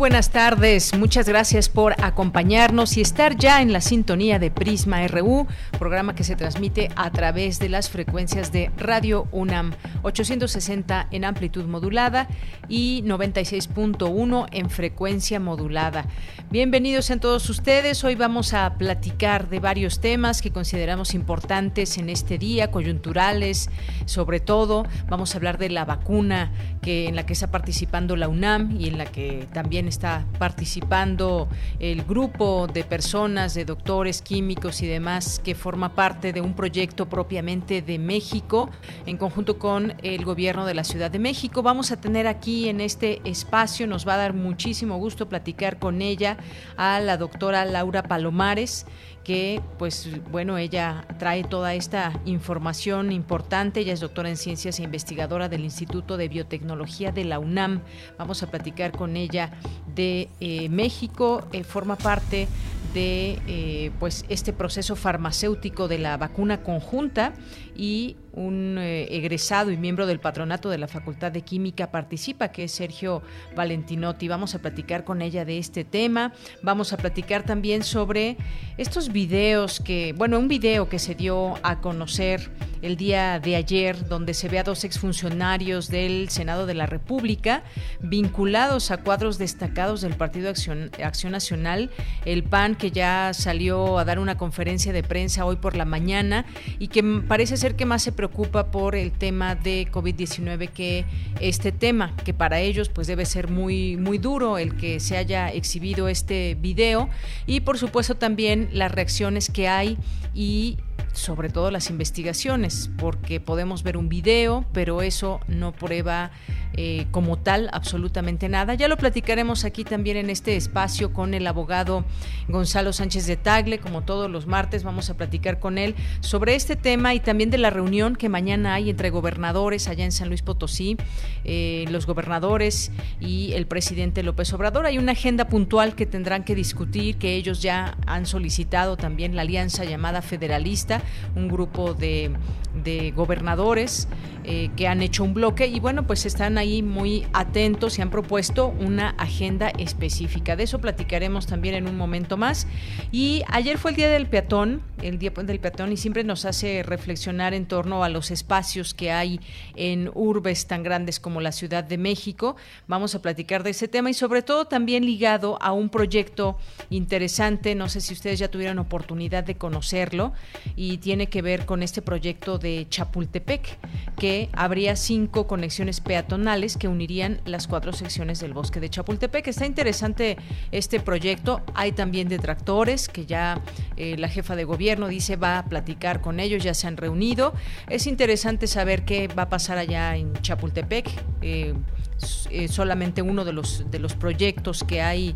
Buenas tardes. Muchas gracias por acompañarnos y estar ya en la sintonía de Prisma RU, programa que se transmite a través de las frecuencias de Radio UNAM 860 en amplitud modulada y 96.1 en frecuencia modulada. Bienvenidos a todos ustedes. Hoy vamos a platicar de varios temas que consideramos importantes en este día, coyunturales, sobre todo vamos a hablar de la vacuna que en la que está participando la UNAM y en la que también está participando el grupo de personas, de doctores, químicos y demás que forma parte de un proyecto propiamente de México en conjunto con el gobierno de la Ciudad de México. Vamos a tener aquí en este espacio, nos va a dar muchísimo gusto platicar con ella, a la doctora Laura Palomares que pues bueno, ella trae toda esta información importante, ella es doctora en ciencias e investigadora del Instituto de Biotecnología de la UNAM. Vamos a platicar con ella de eh, México, eh, forma parte de eh, pues este proceso farmacéutico de la vacuna conjunta y un eh, egresado y miembro del patronato de la Facultad de Química participa, que es Sergio Valentinotti. Vamos a platicar con ella de este tema. Vamos a platicar también sobre estos videos que, bueno, un video que se dio a conocer el día de ayer, donde se ve a dos exfuncionarios del Senado de la República vinculados a cuadros destacados del Partido Acción, Acción Nacional, el PAN, que ya salió a dar una conferencia de prensa hoy por la mañana y que parece ser que más se preocupa por el tema de COVID-19 que este tema, que para ellos pues debe ser muy, muy duro el que se haya exhibido este video. Y por supuesto también las reacciones que hay y sobre todo las investigaciones, porque podemos ver un video, pero eso no prueba eh, como tal absolutamente nada. Ya lo platicaremos aquí también en este espacio con el abogado Gonzalo Sánchez de Tagle, como todos los martes vamos a platicar con él sobre este tema y también de la reunión que mañana hay entre gobernadores allá en San Luis Potosí, eh, los gobernadores y el presidente López Obrador. Hay una agenda puntual que tendrán que discutir, que ellos ya han solicitado también la alianza llamada federalista, un grupo de, gobernadores eh, que han hecho un bloque y bueno, pues están ahí muy atentos y han propuesto una agenda específica. De eso platicaremos también en un momento más. Y ayer fue el Día del Peatón, el Día del Peatón, y siempre nos hace reflexionar en torno a los espacios que hay en urbes tan grandes como la Ciudad de México. Vamos a platicar de ese tema y sobre todo también ligado a un proyecto interesante, no sé si ustedes ya tuvieron oportunidad de conocerlo, y tiene que ver con este proyecto de Chapultepec, que habría cinco conexiones peatonales que unirían las cuatro secciones del bosque de Chapultepec. Está interesante este proyecto. Hay también detractores que ya eh, la jefa de gobierno dice va a platicar con ellos, ya se han reunido. Es interesante saber qué va a pasar allá en Chapultepec. Eh, eh, solamente uno de los, de los proyectos que hay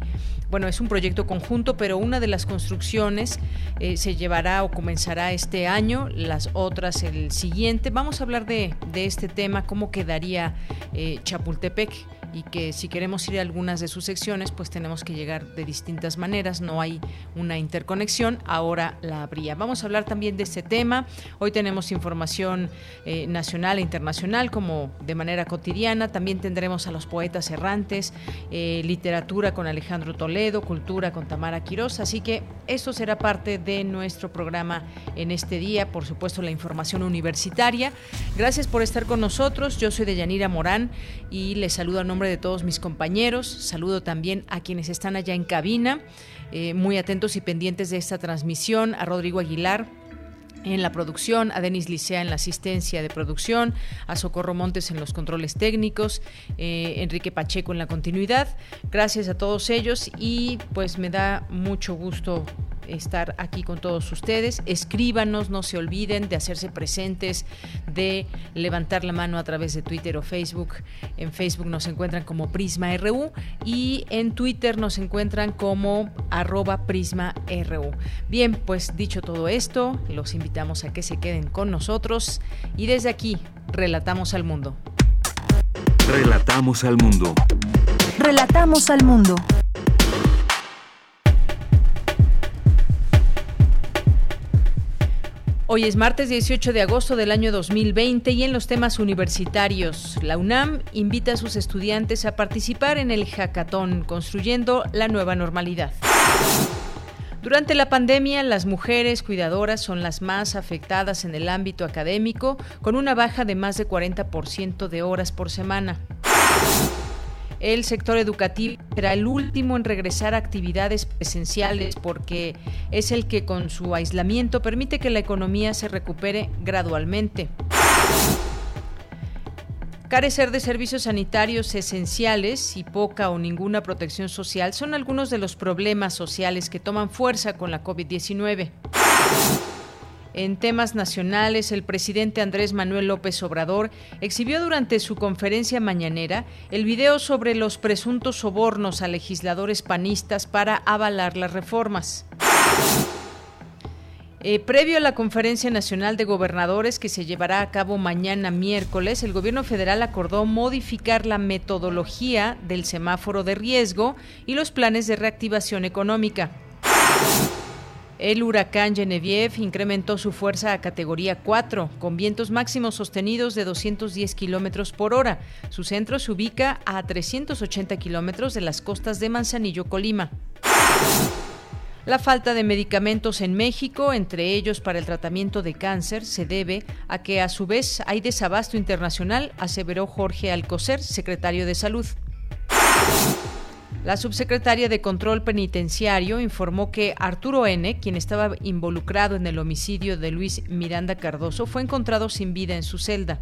bueno, es un proyecto conjunto, pero una de las construcciones eh, se llevará o comenzará este año, las otras el siguiente. Vamos a hablar de, de este tema, cómo quedaría eh, Chapultepec y que si queremos ir a algunas de sus secciones, pues tenemos que llegar de distintas maneras, no hay una interconexión, ahora la habría. Vamos a hablar también de este tema, hoy tenemos información eh, nacional e internacional como de manera cotidiana, también tendremos a los poetas errantes, eh, literatura con Alejandro Toledo, cultura con Tamara Quiroz, así que eso será parte de nuestro programa en este día, por supuesto la información universitaria. Gracias por estar con nosotros, yo soy Deyanira Morán y les saludo a nombre de todos mis compañeros. Saludo también a quienes están allá en cabina, eh, muy atentos y pendientes de esta transmisión, a Rodrigo Aguilar en la producción, a Denis Licea en la asistencia de producción, a Socorro Montes en los controles técnicos, eh, Enrique Pacheco en la continuidad. Gracias a todos ellos y pues me da mucho gusto estar aquí con todos ustedes. Escríbanos, no se olviden de hacerse presentes, de levantar la mano a través de Twitter o Facebook. En Facebook nos encuentran como Prisma RU y en Twitter nos encuentran como arroba Prisma RU. Bien, pues dicho todo esto, los invitamos a que se queden con nosotros y desde aquí relatamos al mundo. Relatamos al mundo. Relatamos al mundo. Hoy es martes 18 de agosto del año 2020 y en los temas universitarios, la UNAM invita a sus estudiantes a participar en el hackathon Construyendo la Nueva Normalidad. Durante la pandemia, las mujeres cuidadoras son las más afectadas en el ámbito académico, con una baja de más de 40% de horas por semana. El sector educativo será el último en regresar a actividades presenciales porque es el que con su aislamiento permite que la economía se recupere gradualmente. Carecer de servicios sanitarios esenciales y poca o ninguna protección social son algunos de los problemas sociales que toman fuerza con la COVID-19. En temas nacionales, el presidente Andrés Manuel López Obrador exhibió durante su conferencia mañanera el video sobre los presuntos sobornos a legisladores panistas para avalar las reformas. Eh, previo a la Conferencia Nacional de Gobernadores que se llevará a cabo mañana miércoles, el gobierno federal acordó modificar la metodología del semáforo de riesgo y los planes de reactivación económica. El huracán Genevieve incrementó su fuerza a categoría 4, con vientos máximos sostenidos de 210 kilómetros por hora. Su centro se ubica a 380 kilómetros de las costas de Manzanillo, Colima. La falta de medicamentos en México, entre ellos para el tratamiento de cáncer, se debe a que a su vez hay desabasto internacional, aseveró Jorge Alcocer, secretario de Salud. La subsecretaria de Control Penitenciario informó que Arturo N., quien estaba involucrado en el homicidio de Luis Miranda Cardoso, fue encontrado sin vida en su celda.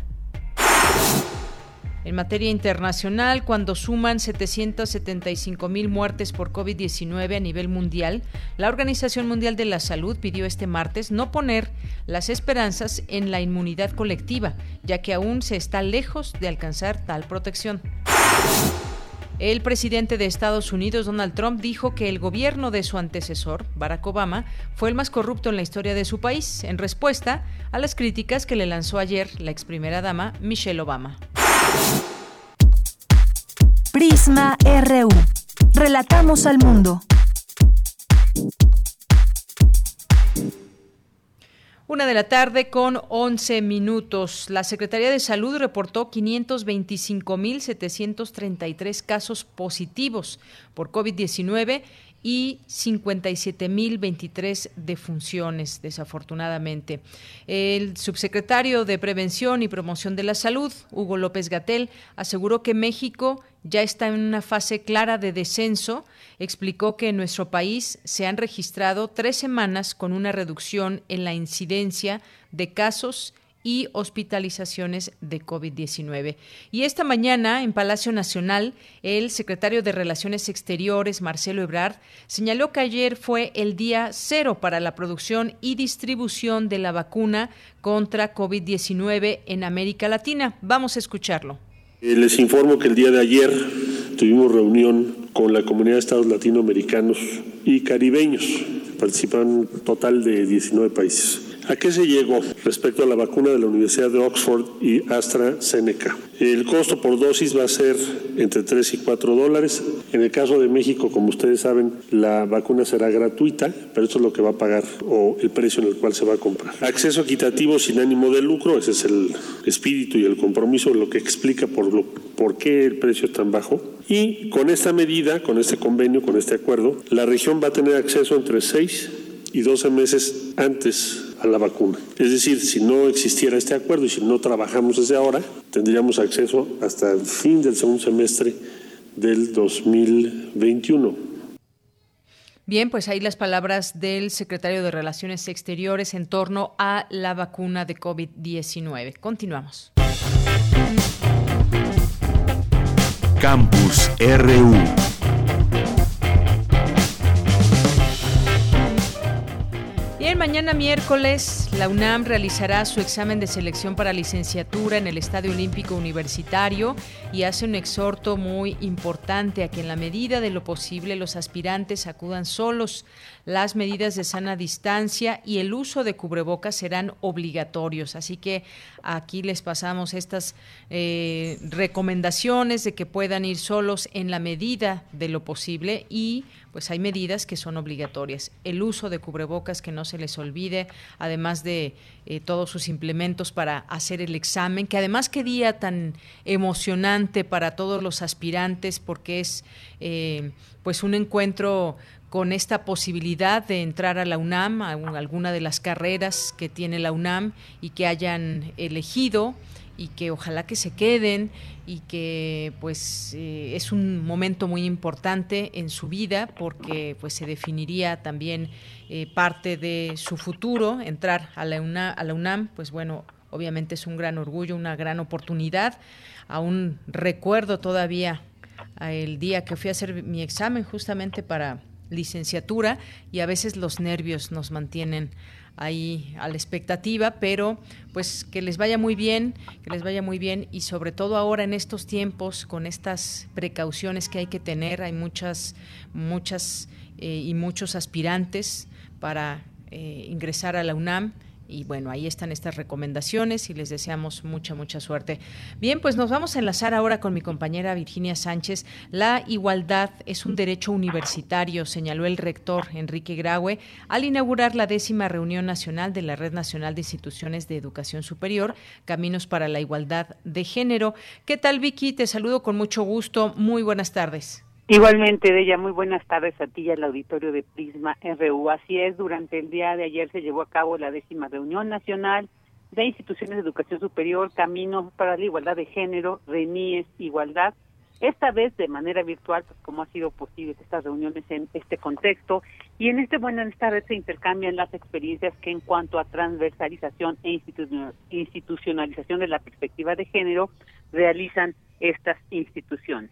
En materia internacional, cuando suman 775 mil muertes por COVID-19 a nivel mundial, la Organización Mundial de la Salud pidió este martes no poner las esperanzas en la inmunidad colectiva, ya que aún se está lejos de alcanzar tal protección. El presidente de Estados Unidos, Donald Trump, dijo que el gobierno de su antecesor, Barack Obama, fue el más corrupto en la historia de su país, en respuesta a las críticas que le lanzó ayer la ex primera dama, Michelle Obama. Prisma RU. Relatamos al mundo. Una de la tarde con 11 minutos. La Secretaría de Salud reportó 525.733 casos positivos por COVID-19 y 57.023 defunciones, desafortunadamente. El subsecretario de Prevención y Promoción de la Salud, Hugo López Gatel, aseguró que México ya está en una fase clara de descenso. Explicó que en nuestro país se han registrado tres semanas con una reducción en la incidencia de casos y hospitalizaciones de COVID-19. Y esta mañana, en Palacio Nacional, el secretario de Relaciones Exteriores, Marcelo Ebrard, señaló que ayer fue el día cero para la producción y distribución de la vacuna contra COVID-19 en América Latina. Vamos a escucharlo. Eh, les informo que el día de ayer tuvimos reunión con la comunidad de estados latinoamericanos y caribeños. Participan un total de 19 países. ¿A qué se llegó respecto a la vacuna de la Universidad de Oxford y AstraZeneca? El costo por dosis va a ser entre 3 y 4 dólares. En el caso de México, como ustedes saben, la vacuna será gratuita, pero esto es lo que va a pagar o el precio en el cual se va a comprar. Acceso equitativo sin ánimo de lucro, ese es el espíritu y el compromiso, lo que explica por, qué el precio es tan bajo. Y con esta medida, con este convenio, con este acuerdo, la región va a tener acceso entre 6 y 12 meses antes a la vacuna. Es decir, si no existiera este acuerdo y si no trabajamos desde ahora, tendríamos acceso hasta el fin del segundo semestre del 2021. Bien, pues ahí las palabras del secretario de Relaciones Exteriores en torno a la vacuna de COVID-19. Continuamos. Campus RU. Mañana miércoles la UNAM realizará su examen de selección para licenciatura en el Estadio Olímpico Universitario y hace un exhorto muy importante a que en la medida de lo posible los aspirantes acudan solos. Las medidas de sana distancia y el uso de cubrebocas serán obligatorios. Así que aquí les pasamos estas eh, recomendaciones de que puedan ir solos en la medida de lo posible y pues hay medidas que son obligatorias. El uso de cubrebocas que no se les olvide, además de eh, todos sus implementos para hacer el examen, que además qué día tan emocionante para todos los aspirantes porque es eh, pues un encuentro con esta posibilidad de entrar a la UNAM, a alguna de las carreras que tiene la UNAM y que hayan elegido y que ojalá que se queden y que pues eh, es un momento muy importante en su vida porque pues se definiría también eh, parte de su futuro entrar a la, UNAM, a la UNAM pues bueno obviamente es un gran orgullo una gran oportunidad. Aún recuerdo todavía el día que fui a hacer mi examen justamente para licenciatura y a veces los nervios nos mantienen ahí a la expectativa, pero pues que les vaya muy bien, que les vaya muy bien y sobre todo ahora en estos tiempos con estas precauciones que hay que tener, hay muchas, muchas eh, y muchos aspirantes para eh, ingresar a la UNAM y bueno, ahí están estas recomendaciones y les deseamos mucha, mucha suerte. Bien, pues nos vamos a enlazar ahora con mi compañera Virginia Sánchez. La igualdad es un derecho universitario, señaló el rector Enrique Graue al inaugurar la décima reunión nacional de la Red Nacional de Instituciones de Educación Superior, Caminos para la Igualdad de Género. ¿Qué tal, Vicky? Te saludo con mucho gusto. Muy buenas tardes. Igualmente, de ella, muy buenas tardes a ti y al auditorio de Prisma RU. Así es, durante el día de ayer se llevó a cabo la décima reunión nacional de instituciones de educación superior, Caminos para la Igualdad de Género, RENIES, Igualdad, esta vez de manera virtual, pues como ha sido posible estas reuniones en este contexto, y en este bueno, en esta red se intercambian las experiencias que en cuanto a transversalización e institucionalización de la perspectiva de género realizan estas instituciones.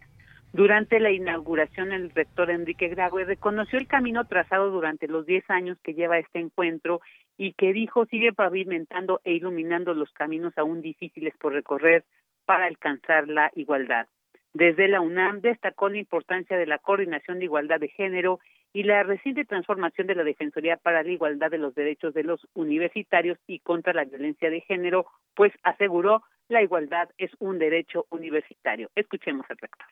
Durante la inauguración, el rector Enrique Grague reconoció el camino trazado durante los 10 años que lleva este encuentro y que dijo sigue pavimentando e iluminando los caminos aún difíciles por recorrer para alcanzar la igualdad. Desde la UNAM destacó la importancia de la coordinación de igualdad de género y la reciente transformación de la Defensoría para la Igualdad de los Derechos de los Universitarios y contra la Violencia de Género, pues aseguró la igualdad es un derecho universitario. Escuchemos al rector.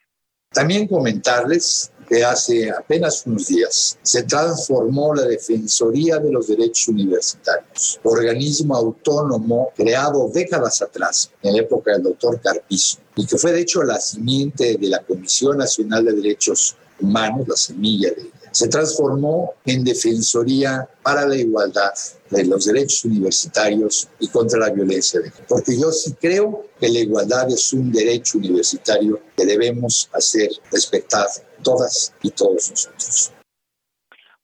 También comentarles que hace apenas unos días se transformó la Defensoría de los Derechos Universitarios, organismo autónomo creado décadas atrás, en la época del doctor Carpizo, y que fue de hecho la simiente de la Comisión Nacional de Derechos Humanos, la semilla de se transformó en Defensoría para la Igualdad de los Derechos Universitarios y contra la Violencia. Porque yo sí creo que la igualdad es un derecho universitario que debemos hacer respetar todas y todos nosotros.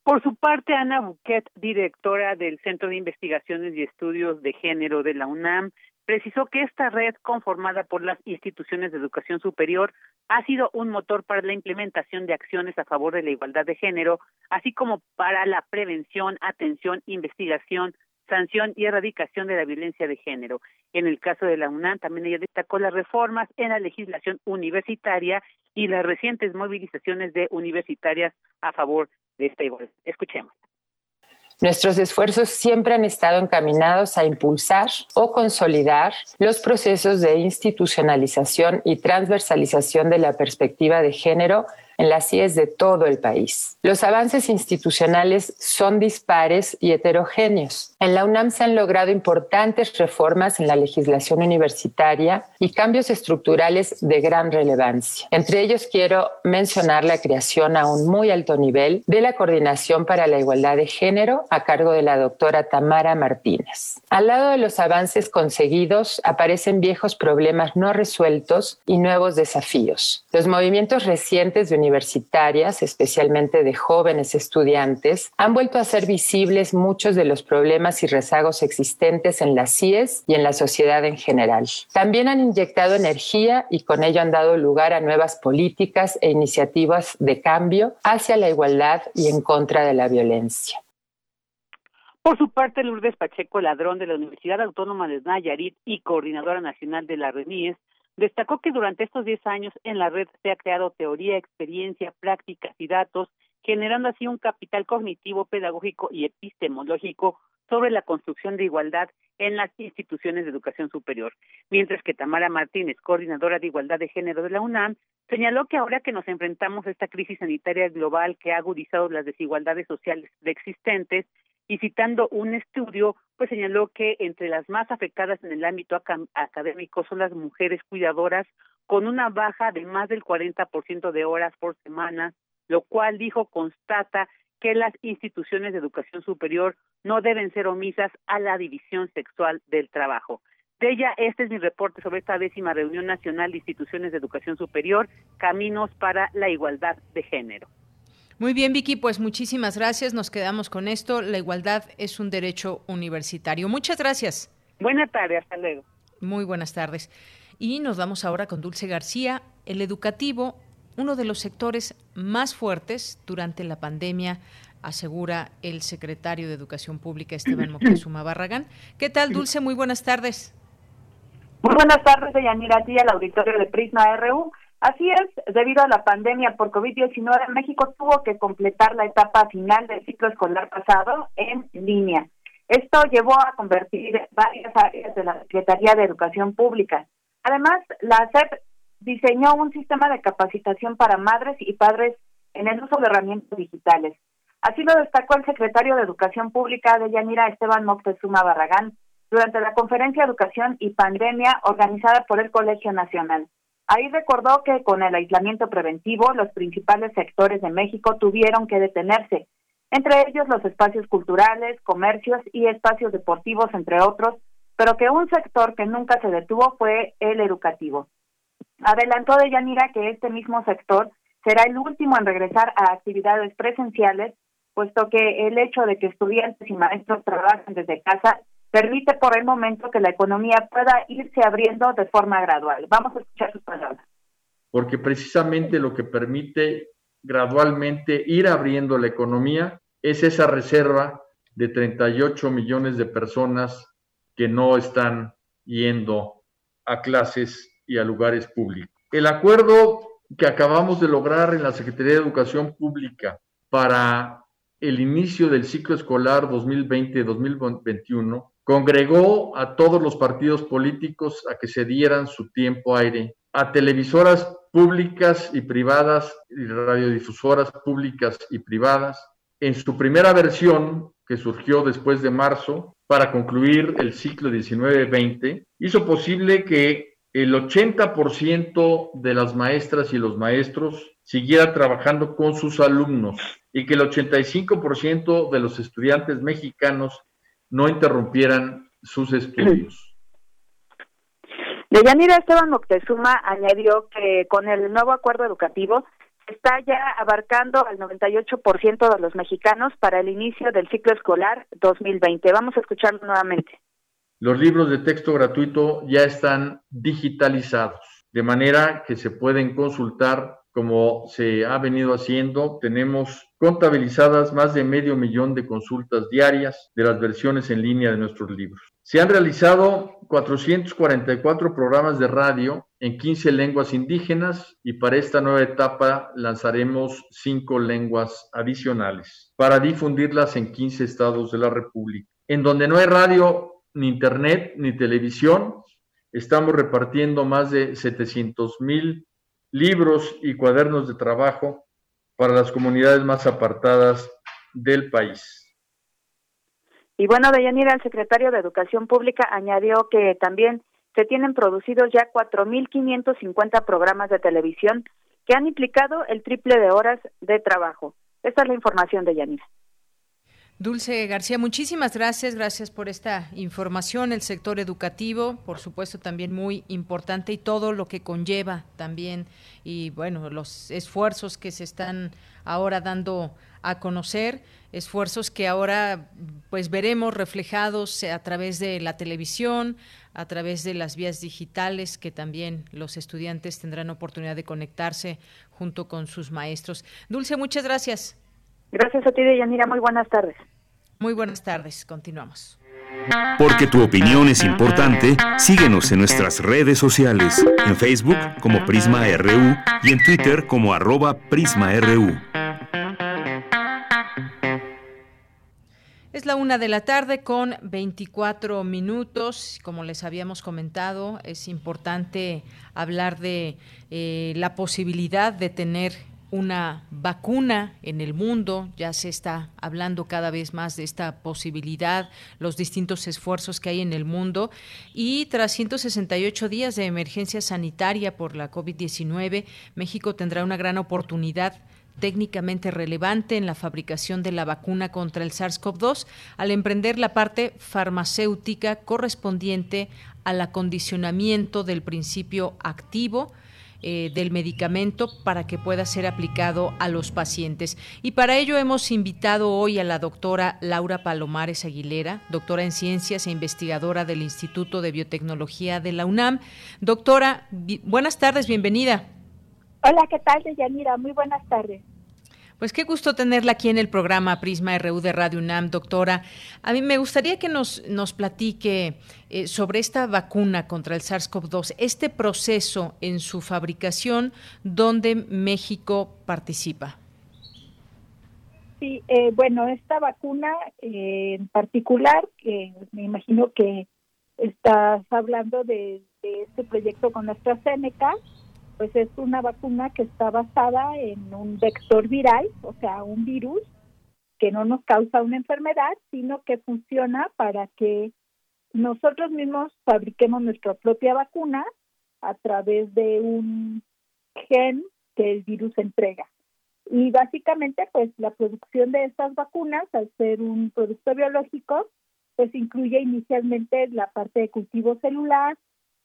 Por su parte, Ana Buquet, directora del Centro de Investigaciones y Estudios de Género de la UNAM, precisó que esta red conformada por las instituciones de educación superior ha sido un motor para la implementación de acciones a favor de la igualdad de género, así como para la prevención, atención, investigación, sanción y erradicación de la violencia de género. En el caso de la UNAM, también ella destacó las reformas en la legislación universitaria y las recientes movilizaciones de universitarias a favor de esta igualdad. Escuchemos. Nuestros esfuerzos siempre han estado encaminados a impulsar o consolidar los procesos de institucionalización y transversalización de la perspectiva de género en las CIES de todo el país. Los avances institucionales son dispares y heterogéneos. En la UNAM se han logrado importantes reformas en la legislación universitaria y cambios estructurales de gran relevancia. Entre ellos quiero mencionar la creación a un muy alto nivel de la Coordinación para la Igualdad de Género a cargo de la doctora Tamara Martínez. Al lado de los avances conseguidos aparecen viejos problemas no resueltos y nuevos desafíos. Los movimientos recientes de universitarias, especialmente de jóvenes estudiantes, han vuelto a ser visibles muchos de los problemas y rezagos existentes en las CIES y en la sociedad en general. También han inyectado energía y con ello han dado lugar a nuevas políticas e iniciativas de cambio hacia la igualdad y en contra de la violencia. Por su parte, Lourdes Pacheco Ladrón de la Universidad Autónoma de Nayarit y coordinadora nacional de la RENIES destacó que durante estos 10 años en la red se ha creado teoría, experiencia, prácticas y datos, generando así un capital cognitivo, pedagógico y epistemológico sobre la construcción de igualdad en las instituciones de educación superior. Mientras que Tamara Martínez, coordinadora de igualdad de género de la UNAM, señaló que ahora que nos enfrentamos a esta crisis sanitaria global que ha agudizado las desigualdades sociales existentes, y citando un estudio, pues señaló que entre las más afectadas en el ámbito académico son las mujeres cuidadoras, con una baja de más del 40% de horas por semana, lo cual dijo constata que las instituciones de educación superior no deben ser omisas a la división sexual del trabajo. De ella, este es mi reporte sobre esta décima reunión nacional de instituciones de educación superior, Caminos para la Igualdad de Género. Muy bien, Vicky, pues muchísimas gracias. Nos quedamos con esto. La igualdad es un derecho universitario. Muchas gracias. Buenas tardes, hasta luego. Muy buenas tardes. Y nos vamos ahora con Dulce García. El educativo, uno de los sectores más fuertes durante la pandemia, asegura el secretario de Educación Pública, Esteban Moctezuma Barragán. ¿Qué tal, Dulce? Muy buenas tardes. Muy buenas tardes, Yanira, aquí al auditorio de Prisma RU. Así es, debido a la pandemia por COVID-19, México tuvo que completar la etapa final del ciclo escolar pasado en línea. Esto llevó a convertir varias áreas de la Secretaría de Educación Pública. Además, la SEP diseñó un sistema de capacitación para madres y padres en el uso de herramientas digitales. Así lo destacó el secretario de Educación Pública de Yanira, Esteban Moctezuma Barragán, durante la conferencia Educación y Pandemia organizada por el Colegio Nacional. Ahí recordó que con el aislamiento preventivo los principales sectores de México tuvieron que detenerse, entre ellos los espacios culturales, comercios y espacios deportivos, entre otros, pero que un sector que nunca se detuvo fue el educativo. Adelantó de Yanira que este mismo sector será el último en regresar a actividades presenciales, puesto que el hecho de que estudiantes y maestros trabajen desde casa permite por el momento que la economía pueda irse abriendo de forma gradual. Vamos a escuchar sus palabras. Porque precisamente lo que permite gradualmente ir abriendo la economía es esa reserva de 38 millones de personas que no están yendo a clases y a lugares públicos. El acuerdo que acabamos de lograr en la Secretaría de Educación Pública para el inicio del ciclo escolar 2020-2021 Congregó a todos los partidos políticos a que se dieran su tiempo aire, a televisoras públicas y privadas y radiodifusoras públicas y privadas. En su primera versión, que surgió después de marzo, para concluir el ciclo 19-20, hizo posible que el 80% de las maestras y los maestros siguiera trabajando con sus alumnos y que el 85% de los estudiantes mexicanos no interrumpieran sus estudios. Deyanira Esteban Moctezuma añadió que con el nuevo acuerdo educativo está ya abarcando al 98% de los mexicanos para el inicio del ciclo escolar 2020. Vamos a escucharlo nuevamente. Los libros de texto gratuito ya están digitalizados, de manera que se pueden consultar como se ha venido haciendo. Tenemos contabilizadas más de medio millón de consultas diarias de las versiones en línea de nuestros libros. Se han realizado 444 programas de radio en 15 lenguas indígenas y para esta nueva etapa lanzaremos cinco lenguas adicionales para difundirlas en 15 estados de la República. En donde no hay radio, ni internet, ni televisión, estamos repartiendo más de 700 mil libros y cuadernos de trabajo para las comunidades más apartadas del país. Y bueno, Deyanira, el secretario de Educación Pública añadió que también se tienen producidos ya 4.550 programas de televisión que han implicado el triple de horas de trabajo. Esta es la información de Yanira. Dulce García, muchísimas gracias, gracias por esta información. El sector educativo, por supuesto, también muy importante y todo lo que conlleva también y bueno, los esfuerzos que se están ahora dando a conocer, esfuerzos que ahora pues veremos reflejados a través de la televisión, a través de las vías digitales que también los estudiantes tendrán oportunidad de conectarse junto con sus maestros. Dulce, muchas gracias. Gracias a ti, Deyanira. Muy buenas tardes. Muy buenas tardes, continuamos. Porque tu opinión es importante, síguenos en nuestras redes sociales, en Facebook como Prisma RU y en Twitter como arroba PrismaRU. Es la una de la tarde con 24 minutos. Como les habíamos comentado, es importante hablar de eh, la posibilidad de tener una vacuna en el mundo, ya se está hablando cada vez más de esta posibilidad, los distintos esfuerzos que hay en el mundo. Y tras 168 días de emergencia sanitaria por la COVID-19, México tendrá una gran oportunidad técnicamente relevante en la fabricación de la vacuna contra el SARS-CoV-2 al emprender la parte farmacéutica correspondiente al acondicionamiento del principio activo eh, del medicamento para que pueda ser aplicado a los pacientes. Y para ello hemos invitado hoy a la doctora Laura Palomares Aguilera, doctora en ciencias e investigadora del Instituto de Biotecnología de la UNAM. Doctora, buenas tardes, bienvenida. Hola, ¿qué tal, Deyanira? Muy buenas tardes. Pues qué gusto tenerla aquí en el programa Prisma RU de Radio UNAM, doctora. A mí me gustaría que nos, nos platique eh, sobre esta vacuna contra el SARS-CoV-2, este proceso en su fabricación, donde México participa. Sí, eh, bueno, esta vacuna eh, en particular, que me imagino que estás hablando de, de este proyecto con AstraZeneca, pues es una vacuna que está basada en un vector viral, o sea, un virus que no nos causa una enfermedad, sino que funciona para que nosotros mismos fabriquemos nuestra propia vacuna a través de un gen que el virus entrega. Y básicamente, pues la producción de estas vacunas, al ser un producto biológico, pues incluye inicialmente la parte de cultivo celular,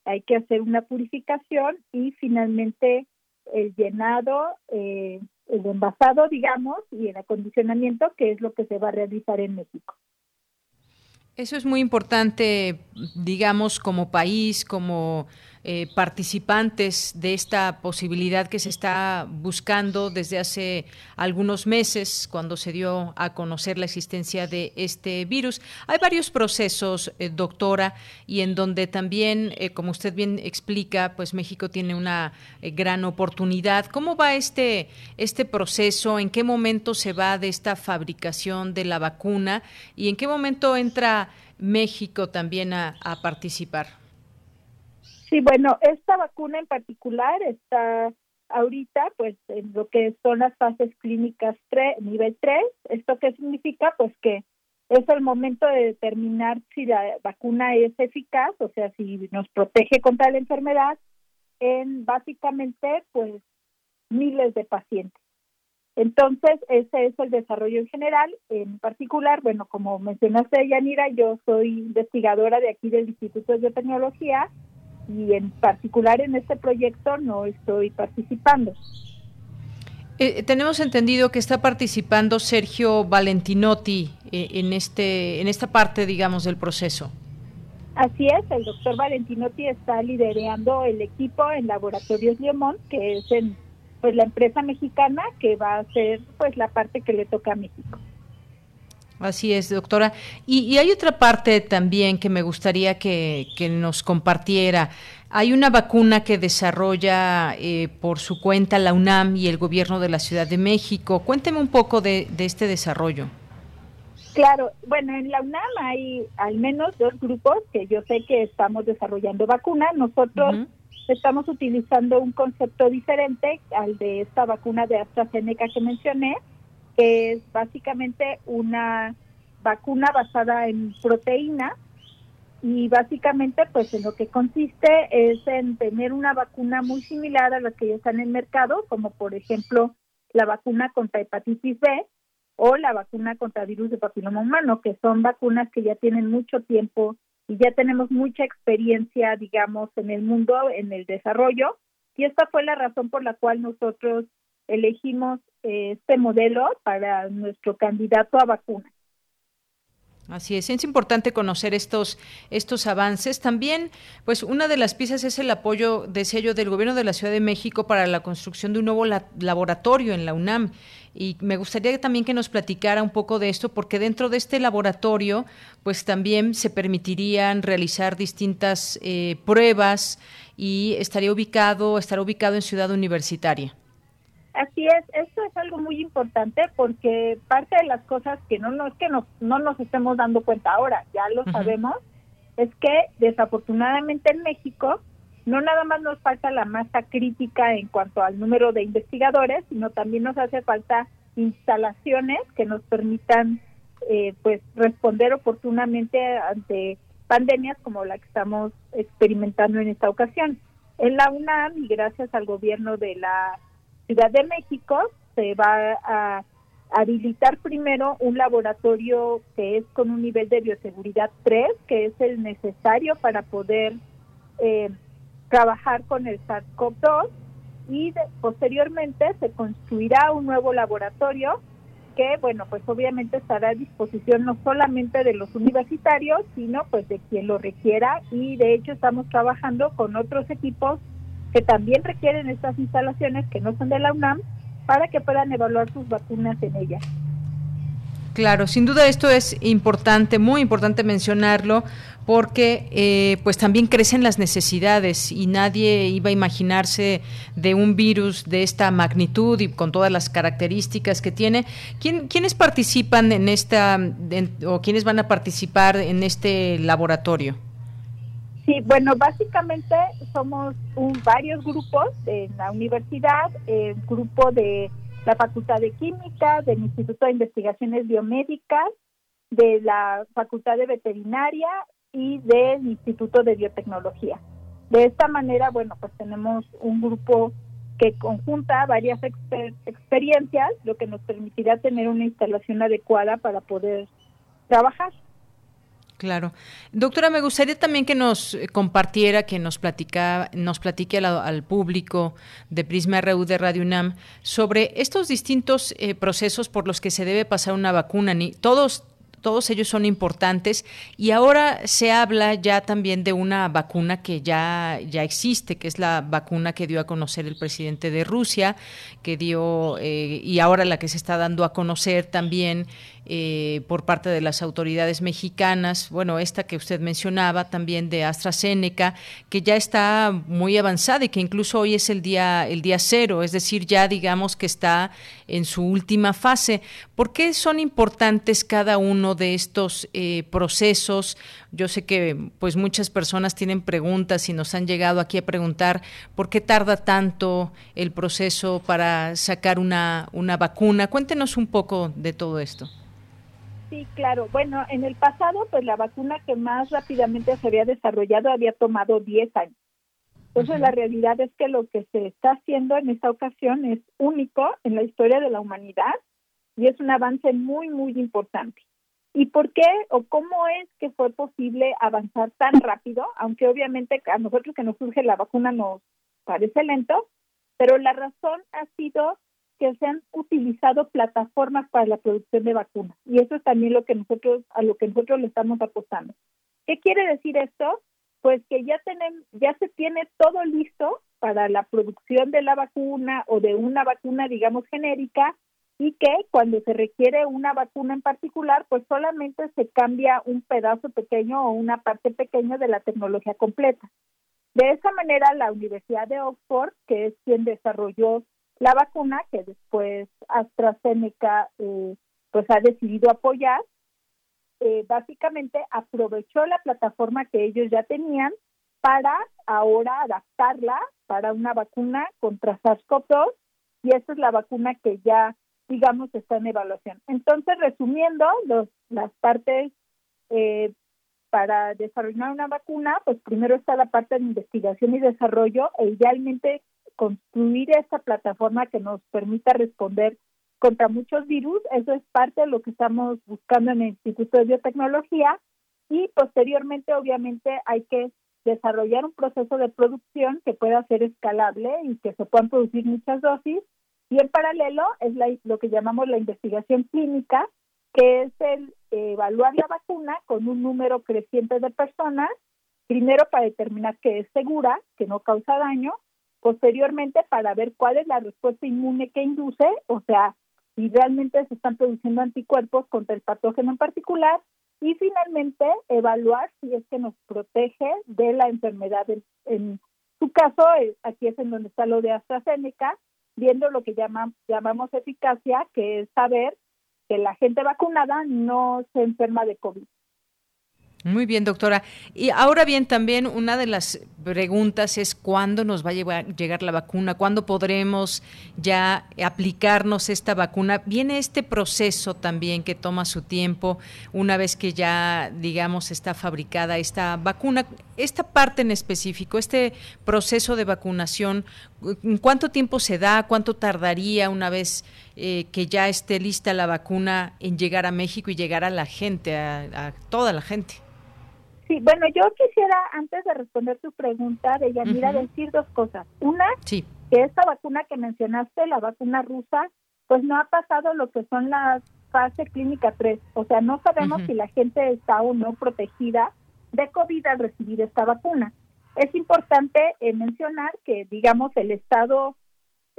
hay que hacer una purificación y finalmente el llenado, eh, el envasado, digamos, y el acondicionamiento, que es lo que se va a realizar en México. Eso es muy importante, digamos, como país, como eh, participantes de esta posibilidad que se está buscando desde hace algunos meses, cuando se dio a conocer la existencia de este virus. Hay varios procesos, eh, doctora, y en donde también, eh, como usted bien explica, pues México tiene una gran oportunidad. ¿Cómo va este, este proceso? ¿En qué momento se va de esta fabricación de la vacuna? ¿Y en qué momento entra México también a participar? Sí, bueno, esta vacuna en particular está ahorita pues en lo que son las fases clínicas 3, nivel 3. ¿Esto qué significa? Pues que es el momento de determinar si la vacuna es eficaz, o sea, si nos protege contra la enfermedad en básicamente pues miles de pacientes. Entonces, ese es el desarrollo en general. En particular, bueno, como mencionaste, Yanira, yo soy investigadora de aquí del Instituto de Biotecnología y en particular en este proyecto no estoy participando. Eh, tenemos entendido que está participando Sergio Valentinotti eh, en este en esta parte, digamos, del proceso. Así es, el doctor Valentinotti está liderando el equipo en Laboratorios Leomont, que es en, pues la empresa mexicana que va a ser pues la parte que le toca a México. Así es, doctora. Y, hay otra parte también que me gustaría que, nos compartiera. Hay una vacuna que desarrolla eh, por su cuenta la UNAM y el gobierno de la Ciudad de México. Cuénteme un poco de, este desarrollo. Claro, bueno, en la UNAM hay al menos dos grupos que yo sé que estamos desarrollando vacunas. Nosotros estamos utilizando un concepto diferente al de esta vacuna de AstraZeneca que mencioné es básicamente una vacuna basada en proteína y básicamente pues en lo que consiste es en tener una vacuna muy similar a las que ya están en el mercado, como por ejemplo la vacuna contra hepatitis B o la vacuna contra virus de papiloma humano, que son vacunas que ya tienen mucho tiempo y ya tenemos mucha experiencia, digamos, en el mundo, en el desarrollo. Y esta fue la razón por la cual nosotros elegimos este modelo para nuestro candidato a vacuna. Así es, es importante conocer estos, estos avances. También, pues una de las piezas es el apoyo, decía yo, del gobierno de la Ciudad de México para la construcción de un nuevo laboratorio en la UNAM. Y me gustaría también que nos platicara un poco de esto, porque dentro de este laboratorio, pues también se permitirían realizar distintas eh, pruebas y estaría ubicado, estará ubicado en Ciudad Universitaria. Así es, esto es algo muy importante porque parte de las cosas que no, no es que no nos estemos dando cuenta ahora, ya lo sabemos, es que desafortunadamente en México no nada más nos falta la masa crítica en cuanto al número de investigadores, sino también nos hace falta instalaciones que nos permitan eh, pues responder oportunamente ante pandemias como la que estamos experimentando en esta ocasión. En la UNAM y gracias al gobierno de la Ciudad de México se va a habilitar primero un laboratorio que es con un nivel de bioseguridad 3, que es el necesario para poder eh, trabajar con el SARS-CoV-2 y posteriormente se construirá un nuevo laboratorio que, bueno, pues obviamente estará a disposición no solamente de los universitarios, sino pues de quien lo requiera y de hecho estamos trabajando con otros equipos que también requieren estas instalaciones que no son de la UNAM para que puedan evaluar sus vacunas en ellas. Claro, sin duda esto es importante, muy importante mencionarlo, porque eh, pues también crecen las necesidades y nadie iba a imaginarse de un virus de esta magnitud y con todas las características que tiene. ¿Quién, ¿Quiénes participan en esta o quiénes van a participar en este laboratorio? Sí, bueno, básicamente somos un, varios grupos en la universidad, el grupo de la Facultad de Química, del Instituto de Investigaciones Biomédicas, de la Facultad de Veterinaria y del Instituto de Biotecnología. De esta manera, bueno, pues tenemos un grupo que conjunta varias experiencias, lo que nos permitirá tener una instalación adecuada para poder trabajar. Claro. Doctora, me gustaría también que nos eh, compartiera, que nos platica, nos platique al, público de Prisma RU de Radio UNAM sobre estos distintos eh, procesos por los que se debe pasar una vacuna. Ni, todos todos ellos son importantes y ahora se habla ya también de una vacuna que ya, ya existe, que es la vacuna que dio a conocer el presidente de Rusia, que dio eh, y ahora la que se está dando a conocer también eh, por parte de las autoridades mexicanas, bueno, esta que usted mencionaba también de AstraZeneca, que ya está muy avanzada y que incluso hoy es el día, el día cero, es decir, ya digamos que está en su última fase. ¿Por qué son importantes cada uno de estos eh, procesos? Yo sé que pues muchas personas tienen preguntas y nos han llegado aquí a preguntar por qué tarda tanto el proceso para sacar una, una vacuna. Cuéntenos un poco de todo esto. Sí, claro. Bueno, en el pasado, pues la vacuna que más rápidamente se había desarrollado había tomado 10 años. Entonces, la realidad es que lo que se está haciendo en esta ocasión es único en la historia de la humanidad y es un avance muy, muy importante. ¿Y por qué o cómo es que fue posible avanzar tan rápido? Aunque obviamente a nosotros que nos surge la vacuna nos parece lento, pero la razón ha sido que se han utilizado plataformas para la producción de vacunas y eso es también lo que nosotros a lo que nosotros le estamos apostando. ¿Qué quiere decir esto? Pues que ya ya se tiene todo listo para la producción de la vacuna o de una vacuna digamos genérica y que cuando se requiere una vacuna en particular, pues solamente se cambia un pedazo pequeño o una parte pequeña de la tecnología completa. De esa manera, la Universidad de Oxford, que es quien desarrolló la vacuna que después AstraZeneca eh, pues ha decidido apoyar, eh, básicamente aprovechó la plataforma que ellos ya tenían para ahora adaptarla para una vacuna contra SARS-CoV-2 y esta es la vacuna que ya, digamos, está en evaluación. Entonces, resumiendo las partes eh, para desarrollar una vacuna, pues primero está la parte de investigación y desarrollo e idealmente construir esta plataforma que nos permita responder contra muchos virus. Eso es parte de lo que estamos buscando en el Instituto de Biotecnología y posteriormente obviamente hay que desarrollar un proceso de producción que pueda ser escalable y que se puedan producir muchas dosis y en paralelo es lo que llamamos la investigación clínica que es el evaluar la vacuna con un número creciente de personas, primero para determinar que es segura, que no causa daño, posteriormente para ver cuál es la respuesta inmune que induce, o sea, si realmente se están produciendo anticuerpos contra el patógeno en particular, y finalmente evaluar si es que nos protege de la enfermedad. En, su caso, eh, aquí es en donde está lo de AstraZeneca, viendo lo que llamamos eficacia, que es saber que la gente vacunada no se enferma de COVID. Muy bien, doctora. Y ahora bien, también una de las preguntas es cuándo nos va a llegar la vacuna, cuándo podremos ya aplicarnos esta vacuna. Viene este proceso también que toma su tiempo una vez que ya, digamos, está fabricada esta vacuna. Esta parte en específico, este proceso de vacunación, ¿cuánto tiempo se da? ¿Cuánto tardaría una vez eh, que ya esté lista la vacuna en llegar a México y llegar a la gente, a toda la gente? Sí, bueno, yo quisiera, antes de responder tu pregunta, de Yanira, decir dos cosas. Una, que esta vacuna que mencionaste, la vacuna rusa, pues no ha pasado lo que son las fase clínica 3. O sea, no sabemos si la gente está o no protegida de COVID al recibir esta vacuna. Es importante eh, mencionar que, digamos, el estado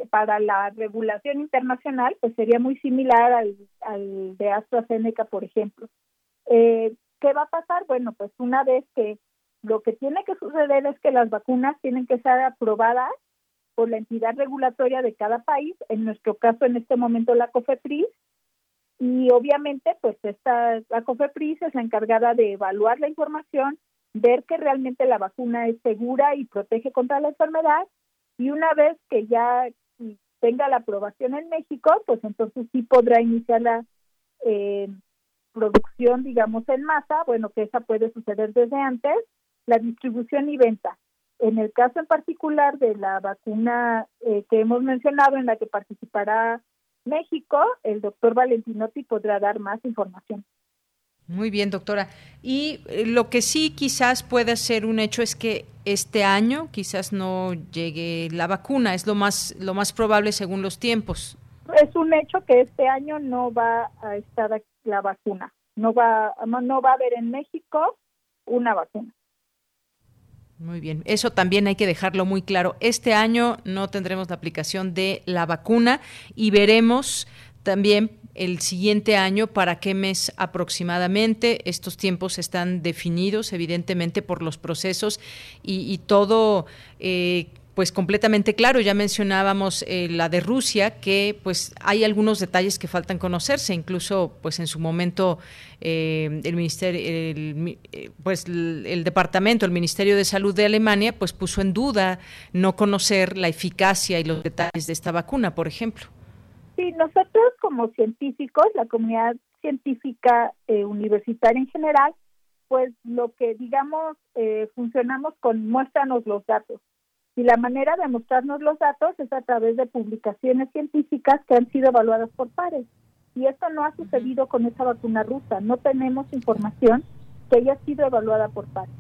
para la regulación internacional pues sería muy similar al, al de AstraZeneca, por ejemplo. Eh, ¿Qué va a pasar? Bueno, pues una vez que lo que tiene que suceder es que las vacunas tienen que ser aprobadas por la entidad regulatoria de cada país, en nuestro caso en este momento la COFEPRIS, y obviamente pues esta la COFEPRIS es la encargada de evaluar la información, ver que realmente la vacuna es segura y protege contra la enfermedad, y una vez que ya tenga la aprobación en México, pues entonces sí podrá iniciar la eh, producción, digamos, en masa, bueno, que esa puede suceder desde antes, la distribución y venta. En el caso en particular de la vacuna eh, que hemos mencionado, en la que participará México, el doctor Valentinotti podrá dar más información. Muy bien, doctora. Y eh, lo que sí quizás pueda ser un hecho es que este año quizás no llegue la vacuna, es lo más lo más probable según los tiempos. Es un hecho que este año no va a estar la vacuna. No va, no va a haber en México una vacuna. Muy bien, eso también hay que dejarlo muy claro. Este año no tendremos la aplicación de la vacuna y veremos también el siguiente año para qué mes aproximadamente. Estos tiempos están definidos evidentemente por los procesos y, todo eh, pues completamente claro. Ya mencionábamos eh, la de Rusia, que pues hay algunos detalles que faltan conocerse. Incluso, pues en su momento eh, el ministerio, eh, pues el, departamento, el Ministerio de Salud de Alemania, pues puso en duda no conocer la eficacia y los detalles de esta vacuna, por ejemplo. Sí, nosotros como científicos, la comunidad científica universitaria en general, pues lo que digamos funcionamos con muéstranos los datos y la manera de mostrarnos los datos es a través de publicaciones científicas que han sido evaluadas por pares. Y esto no ha sucedido con esa vacuna rusa. No tenemos información que haya sido evaluada por pares.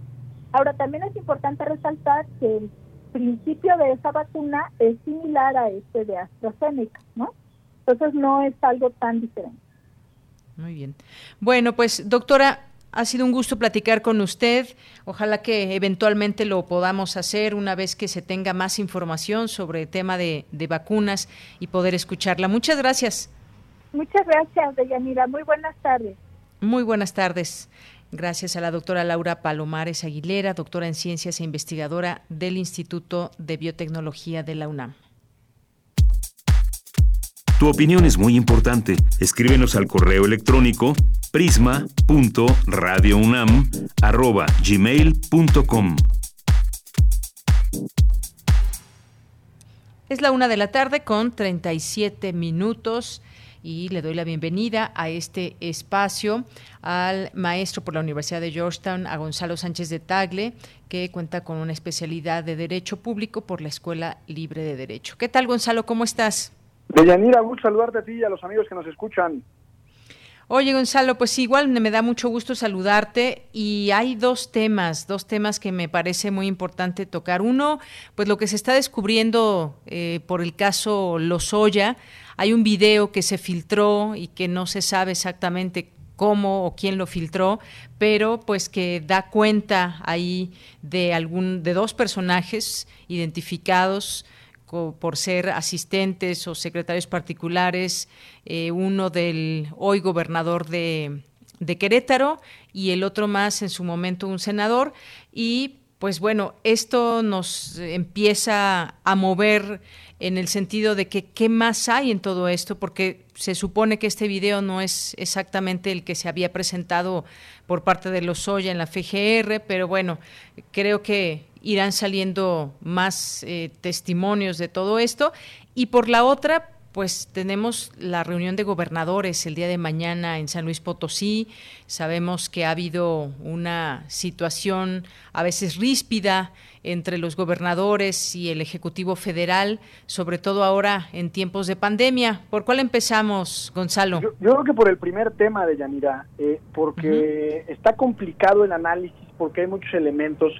Ahora, también es importante resaltar que el principio de esa vacuna es similar a este de AstraZeneca, ¿no? Entonces no es algo tan diferente. Muy bien. Bueno, pues doctora, ha sido un gusto platicar con usted. Ojalá que eventualmente lo podamos hacer una vez que se tenga más información sobre el tema de, vacunas y poder escucharla. Muchas gracias. Muchas gracias, Deyanira. Muy buenas tardes. Muy buenas tardes. Gracias a la doctora Laura Palomares Aguilera, doctora en ciencias e investigadora del Instituto de Biotecnología de la UNAM. Tu opinión es muy importante. Escríbenos al correo electrónico prisma.radiounam@gmail.com. Es la una de la tarde con 37 minutos y le doy la bienvenida a este espacio al maestro por la Universidad de Georgetown, a Gonzalo Sánchez de Tagle, que cuenta con una especialidad de Derecho Público por la Escuela Libre de Derecho. ¿Qué tal, Gonzalo? ¿Cómo estás? Deyanira, gusto saludarte a ti y a los amigos que nos escuchan. Oye, Gonzalo, pues igual me da mucho gusto saludarte y hay dos temas, dos temas que me parece muy importante tocar. Uno, pues lo que se está descubriendo eh, por el caso Lozoya. Hay un video que se filtró y que no se sabe exactamente cómo o quién lo filtró, pero pues que da cuenta ahí de algún de dos personajes identificados por ser asistentes o secretarios particulares, eh, uno del hoy gobernador de, Querétaro y el otro más en su momento un senador. Y pues bueno, esto nos empieza a mover en el sentido de que qué más hay en todo esto, porque se supone que este video no es exactamente el que se había presentado por parte de los Soya en la FGR, pero bueno, creo que irán saliendo más eh, testimonios de todo esto. Y por la otra, pues tenemos la reunión de gobernadores el día de mañana en San Luis Potosí. Sabemos que ha habido una situación a veces ríspida entre los gobernadores y el Ejecutivo Federal, sobre todo ahora en tiempos de pandemia. ¿Por cuál empezamos, Gonzalo? Yo, creo que por el primer tema de Yanira, eh, porque está complicado el análisis, porque hay muchos elementos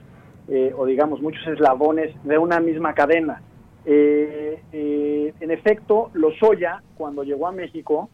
eh, o digamos muchos eslabones de una misma cadena. Eh, eh, en efecto, Lozoya, cuando llegó a México,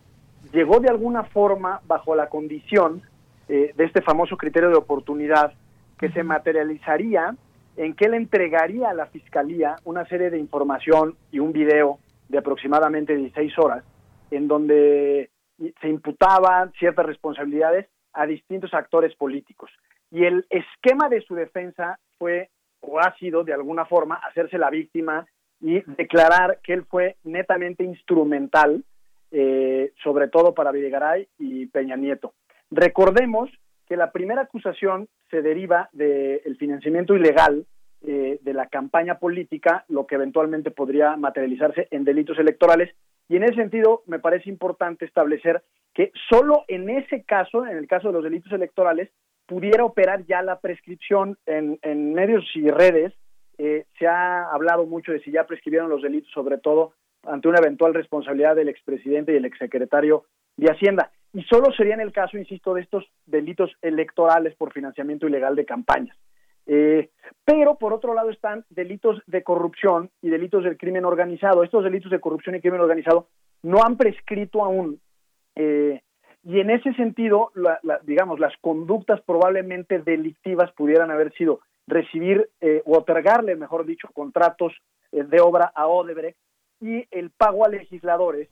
llegó de alguna forma bajo la condición de este famoso criterio de oportunidad que se materializaría en que él entregaría a la Fiscalía una serie de información y un video de aproximadamente 16 horas, en donde se imputaban ciertas responsabilidades a distintos actores políticos. Y el esquema de su defensa fue o ha sido de alguna forma hacerse la víctima y declarar que él fue netamente instrumental, eh, sobre todo para Videgaray y Peña Nieto. Recordemos que la primera acusación se deriva del financiamiento ilegal eh, de la campaña política, lo que eventualmente podría materializarse en delitos electorales. Y en ese sentido, me parece importante establecer que solo en ese caso, en el caso de los delitos electorales, pudiera operar ya la prescripción en, medios y redes. Eh, se ha hablado mucho de si ya prescribieron los delitos, sobre todo ante una eventual responsabilidad del expresidente y el exsecretario de Hacienda. Y solo sería en el caso, insisto, de estos delitos electorales por financiamiento ilegal de campañas. Eh, pero por otro lado están delitos de corrupción y delitos del crimen organizado. Estos delitos de corrupción y crimen organizado no han prescrito aún eh, y en ese sentido, digamos, las conductas probablemente delictivas pudieran haber sido recibir eh, o otorgarle, mejor dicho, contratos eh, de obra a Odebrecht y el pago a legisladores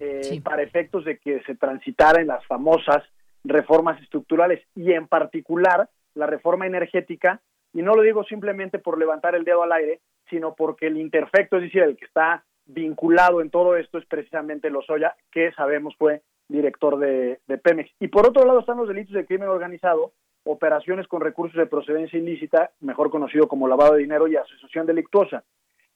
eh, para efectos de que se transitaran las famosas reformas estructurales y en particular la reforma energética, y no lo digo simplemente por levantar el dedo al aire, sino porque el interfecto, es decir, el que está vinculado en todo esto es precisamente Lozoya, que sabemos fue director de, Pemex. Y por otro lado están los delitos de crimen organizado, operaciones con recursos de procedencia ilícita, mejor conocido como lavado de dinero y asociación delictuosa.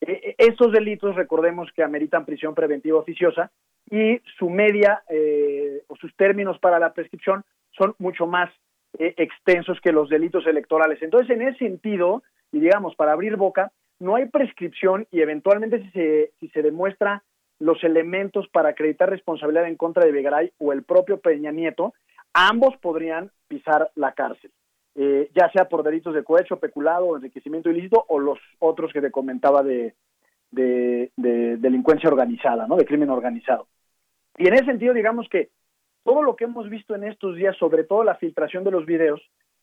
E, e, estos delitos, recordemos que ameritan prisión preventiva oficiosa y su media eh, o sus términos para la prescripción son mucho más eh, extensos que los delitos electorales. Entonces, en ese sentido, y digamos, para abrir boca, no hay prescripción y eventualmente si se, si se demuestra los elementos para acreditar responsabilidad en contra de Vegaray o el propio Peña Nieto, ambos podrían pisar la cárcel, eh, ya sea por delitos de cohecho, peculado, enriquecimiento ilícito o los otros que te comentaba de, de, delincuencia organizada, ¿no? de crimen organizado. Y en ese sentido, digamos que todo lo que hemos visto en estos días, sobre todo la filtración de los videos,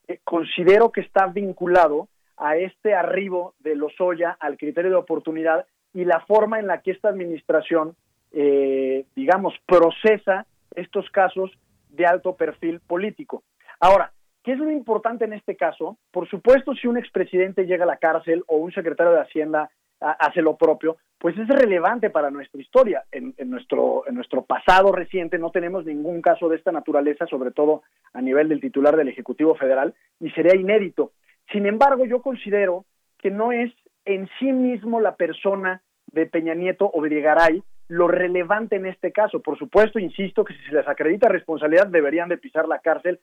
eh, considero que está vinculado a este arribo de Lozoya al criterio de oportunidad y la forma en la que esta administración, eh, digamos, procesa estos casos de alto perfil político. Ahora, ¿qué es lo importante en este caso? Por supuesto, si un expresidente llega a la cárcel o un secretario de Hacienda hace lo propio, pues es relevante para nuestra historia. En, nuestro, en nuestro pasado reciente no tenemos ningún caso de esta naturaleza, sobre todo a nivel del titular del Ejecutivo Federal, y sería inédito. Sin embargo, yo considero que no es en sí mismo la persona de Peña Nieto o de Videgaray lo relevante en este caso. Por supuesto, insisto que si se les acredita responsabilidad deberían de pisar la cárcel,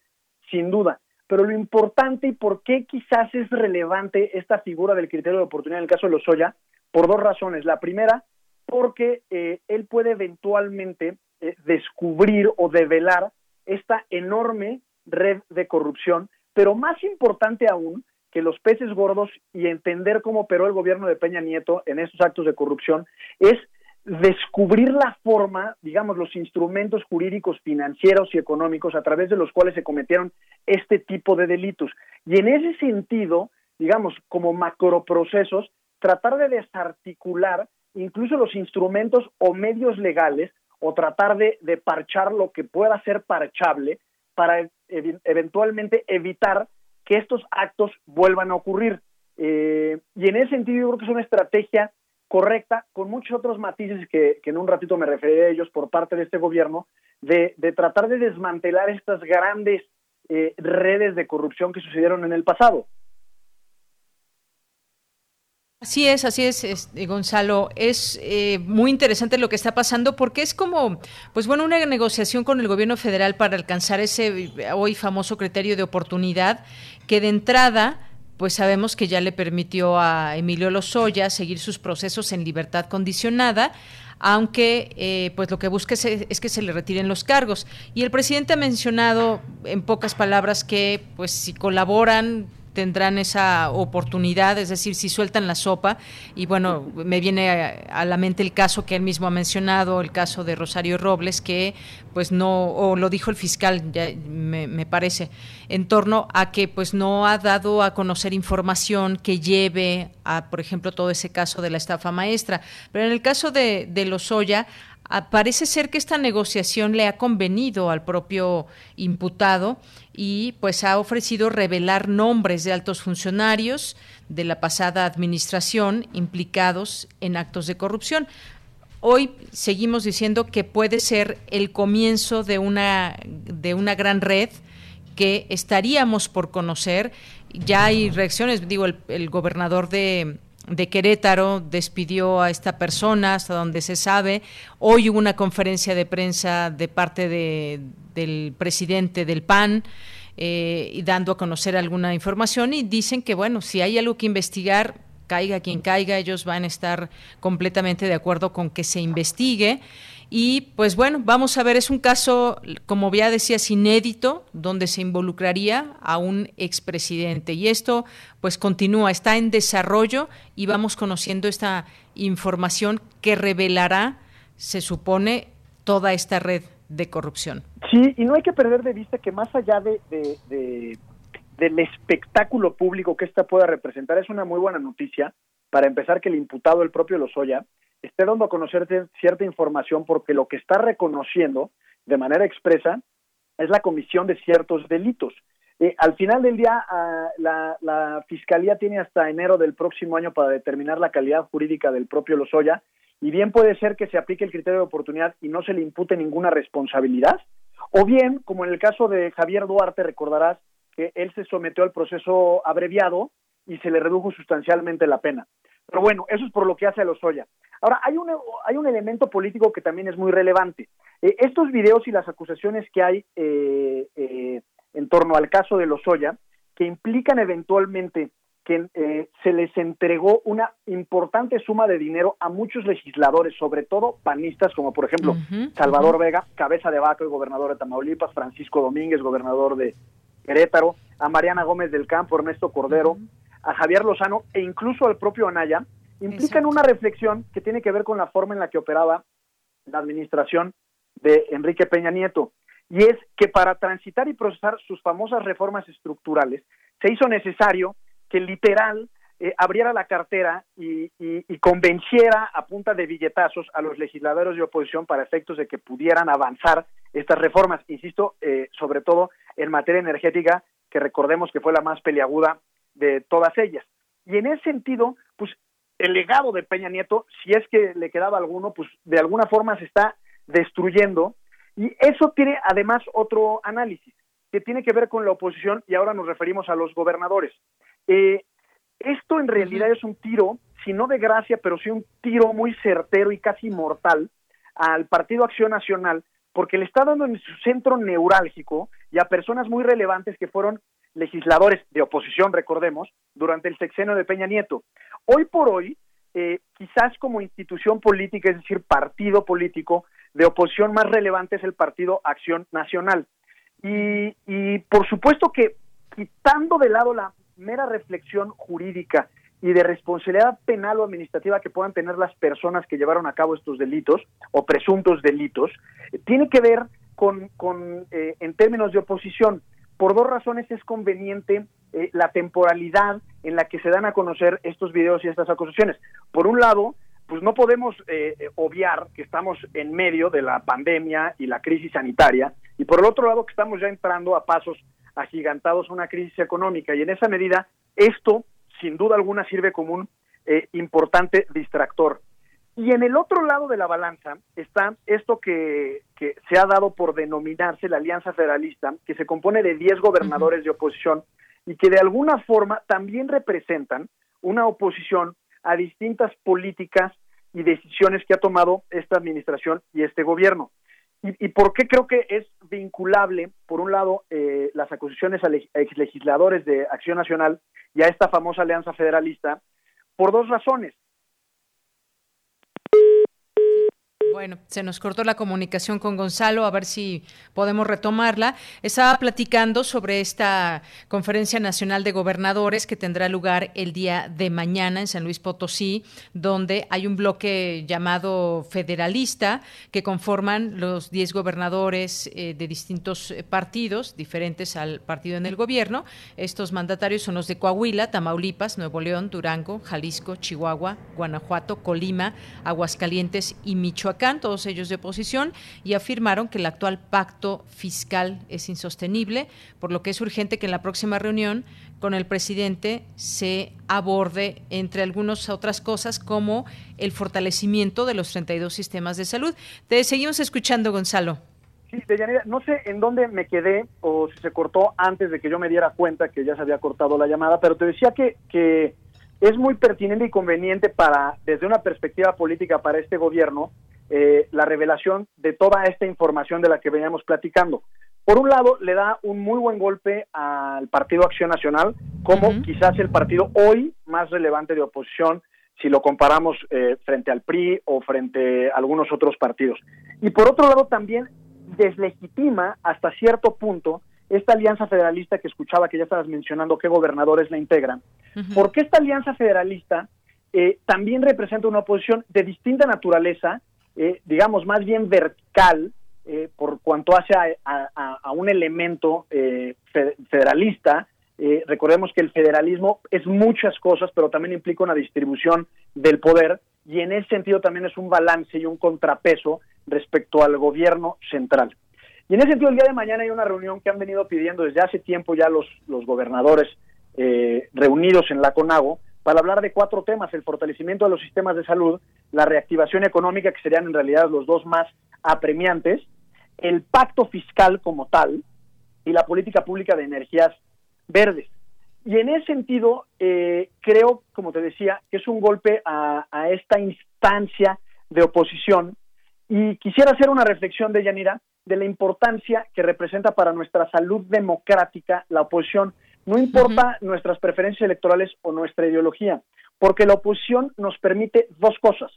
sin duda. Pero lo importante y por qué quizás es relevante esta figura del criterio de oportunidad en el caso de Lozoya, por dos razones. La primera, porque eh, él puede eventualmente eh, descubrir o develar esta enorme red de corrupción, pero más importante aún que los peces gordos y entender cómo operó el gobierno de Peña Nieto en estos actos de corrupción es descubrir la forma, digamos, los instrumentos jurídicos, financieros y económicos a través de los cuales se cometieron este tipo de delitos. Y en ese sentido, digamos, como macroprocesos, tratar de desarticular incluso los instrumentos o medios legales o tratar de, parchar lo que pueda ser parchable para eventualmente evitar que estos actos vuelvan a ocurrir. Eh, y en ese sentido yo creo que es una estrategia correcta, con muchos otros matices que, en un ratito me referiré a ellos por parte de este gobierno, de, tratar de desmantelar estas grandes eh, redes de corrupción que sucedieron en el pasado. Así es, así es, Gonzalo. Es eh, muy interesante lo que está pasando porque es como, pues bueno, una negociación con el gobierno federal para alcanzar ese hoy famoso criterio de oportunidad que de entrada pues sabemos que ya le permitió a Emilio Lozoya seguir sus procesos en libertad condicionada, aunque eh, pues lo que busca es, es, que se le retiren los cargos. Y el presidente ha mencionado en pocas palabras que pues si colaboran tendrán esa oportunidad, es decir, si sueltan la sopa. Y bueno, me viene a, la mente el caso que él mismo ha mencionado, el caso de Rosario Robles, que pues no, o lo dijo el fiscal, ya me, parece, en torno a que pues no ha dado a conocer información que lleve a, por ejemplo, todo ese caso de la estafa maestra. Pero en el caso de, de Lozoya, parece ser que esta negociación le ha convenido al propio imputado y pues ha ofrecido revelar nombres de altos funcionarios de la pasada administración implicados en actos de corrupción. Hoy seguimos diciendo que puede ser el comienzo de una de una gran red que estaríamos por conocer. Ya hay reacciones, digo, el gobernador de, de Querétaro despidió a esta persona, hasta donde se sabe. Hoy hubo una conferencia de prensa de parte de, del presidente del PAN. Eh, y dando a conocer alguna información y dicen que bueno, si hay algo que investigar, caiga quien caiga, ellos van a estar completamente de acuerdo con que se investigue. Y pues bueno, vamos a ver, es un caso, como ya decías, inédito, donde se involucraría a un expresidente. Y esto pues continúa, está en desarrollo y vamos conociendo esta información que revelará, se supone, toda esta red de corrupción. Sí, y no hay que perder de vista que más allá de, del espectáculo público que esta pueda representar, es una muy buena noticia, para empezar, que el imputado, el propio Lozoya, esté dando a conocer cierta información porque lo que está reconociendo de manera expresa es la comisión de ciertos delitos. Eh, al final del día, ah, la, Fiscalía tiene hasta enero del próximo año para determinar la calidad jurídica del propio Lozoya y bien puede ser que se aplique el criterio de oportunidad y no se le impute ninguna responsabilidad, o bien, como en el caso de Javier Duarte, recordarás que él se sometió al proceso abreviado y se le redujo sustancialmente la pena. Pero bueno, eso es por lo que hace a Lozoya. Ahora, hay un, hay un elemento político que también es muy relevante. Eh, estos videos y las acusaciones que hay eh, eh, en torno al caso de Lozoya, que implican eventualmente que se les entregó una importante suma de dinero a muchos legisladores, sobre todo panistas, como por ejemplo Salvador Vega, cabeza de vaca y gobernador de Tamaulipas, Francisco Domínguez, gobernador de Querétaro, a Mariana Gómez del Campo, Ernesto Cordero, a Javier Lozano e incluso al propio Anaya, implican una reflexión que tiene que ver con la forma en la que operaba la administración de Enrique Peña Nieto. Y es que para transitar y procesar sus famosas reformas estructurales, se hizo necesario que literal eh, abriera la cartera y, convenciera a punta de billetazos a los legisladores de oposición para efectos de que pudieran avanzar estas reformas, insisto, eh, sobre todo en materia energética, que recordemos que fue la más peliaguda de todas ellas. Y en ese sentido, pues el legado de Peña Nieto, si es que le quedaba alguno, pues de alguna forma se está destruyendo. Y eso tiene además otro análisis, que tiene que ver con la oposición, y ahora nos referimos a los gobernadores. Eh, esto en realidad es un tiro, si no de gracia, pero sí un tiro muy certero y casi mortal al Partido Acción Nacional, porque le está dando en su centro neurálgico y a personas muy relevantes que fueron legisladores de oposición, recordemos, durante el sexenio de Peña Nieto. Hoy por hoy, eh, quizás como institución política, es decir, partido político de oposición más relevante es el Partido Acción Nacional. Y, por supuesto que quitando de lado la mera reflexión jurídica y de responsabilidad penal o administrativa que puedan tener las personas que llevaron a cabo estos delitos o presuntos delitos, tiene que ver con, con eh, en términos de oposición. Por dos razones es conveniente eh, la temporalidad en la que se dan a conocer estos videos y estas acusaciones. Por un lado, pues no podemos obviar que estamos en medio de la pandemia y la crisis sanitaria, y por el otro lado que estamos ya entrando a pasos agigantados a una crisis económica, y en esa medida esto sin duda alguna sirve como un eh, importante distractor. Y en el otro lado de la balanza está esto que, que, se ha dado por denominarse la Alianza Federalista, que se compone de 10 gobernadores de oposición y que de alguna forma también representan una oposición a distintas políticas y decisiones que ha tomado esta administración y este gobierno. ¿Y, por qué creo que es vinculable, por un lado, eh, las acusaciones a exlegisladores de Acción Nacional y a esta famosa alianza federalista? Por dos razones. Bueno, se nos cortó la comunicación con Gonzalo, a ver si podemos retomarla. Estaba platicando sobre esta conferencia nacional de gobernadores que tendrá lugar el día de mañana en San Luis Potosí, donde hay un bloque llamado federalista que conforman los 10 gobernadores eh, de distintos eh, partidos, diferentes al partido en el gobierno. Estos mandatarios son los de Coahuila, Tamaulipas, Nuevo León, Durango, Jalisco, Chihuahua, Guanajuato, Colima, Aguascalientes y Michoacán todos ellos de oposición, y afirmaron que el actual pacto fiscal es insostenible, por lo que es urgente que en la próxima reunión con el presidente se aborde, entre algunas otras cosas, como el fortalecimiento de los 32 sistemas de salud. Te seguimos escuchando, Gonzalo. Sí, no sé en dónde me quedé o si se cortó antes de que yo me diera cuenta que ya se había cortado la llamada, pero te decía que, que es muy pertinente y conveniente para, desde una perspectiva política para este gobierno, eh, la revelación de toda esta información de la que veníamos platicando. Por un lado, le da un muy buen golpe al Partido Acción Nacional, como quizás el partido hoy más relevante de oposición, si lo comparamos eh, frente al PRI o frente a algunos otros partidos. Y por otro lado, también deslegitima hasta cierto punto esta alianza federalista que escuchaba que ya estabas mencionando qué gobernadores la integran, porque esta alianza federalista eh, también representa una oposición de distinta naturaleza eh, digamos, más bien vertical, eh, por cuanto hace a, un elemento eh, federalista. recordemos que el federalismo es muchas cosas, pero también implica una distribución del poder y en ese sentido también es un balance y un contrapeso respecto al gobierno central. Y en ese sentido, el día de mañana hay una reunión que han venido pidiendo desde hace tiempo ya los, los gobernadores reunidos en la CONAGO para hablar de cuatro temas, el fortalecimiento de los sistemas de salud, la reactivación económica, que serían en realidad los dos más apremiantes, el pacto fiscal como tal y la política pública de energías verdes. Y en ese sentido, eh, creo, como te decía, que es un golpe a, esta instancia de oposición y quisiera hacer una reflexión de Yanira de la importancia que representa para nuestra salud democrática la oposición no importa nuestras preferencias electorales o nuestra ideología, porque la oposición nos permite dos cosas.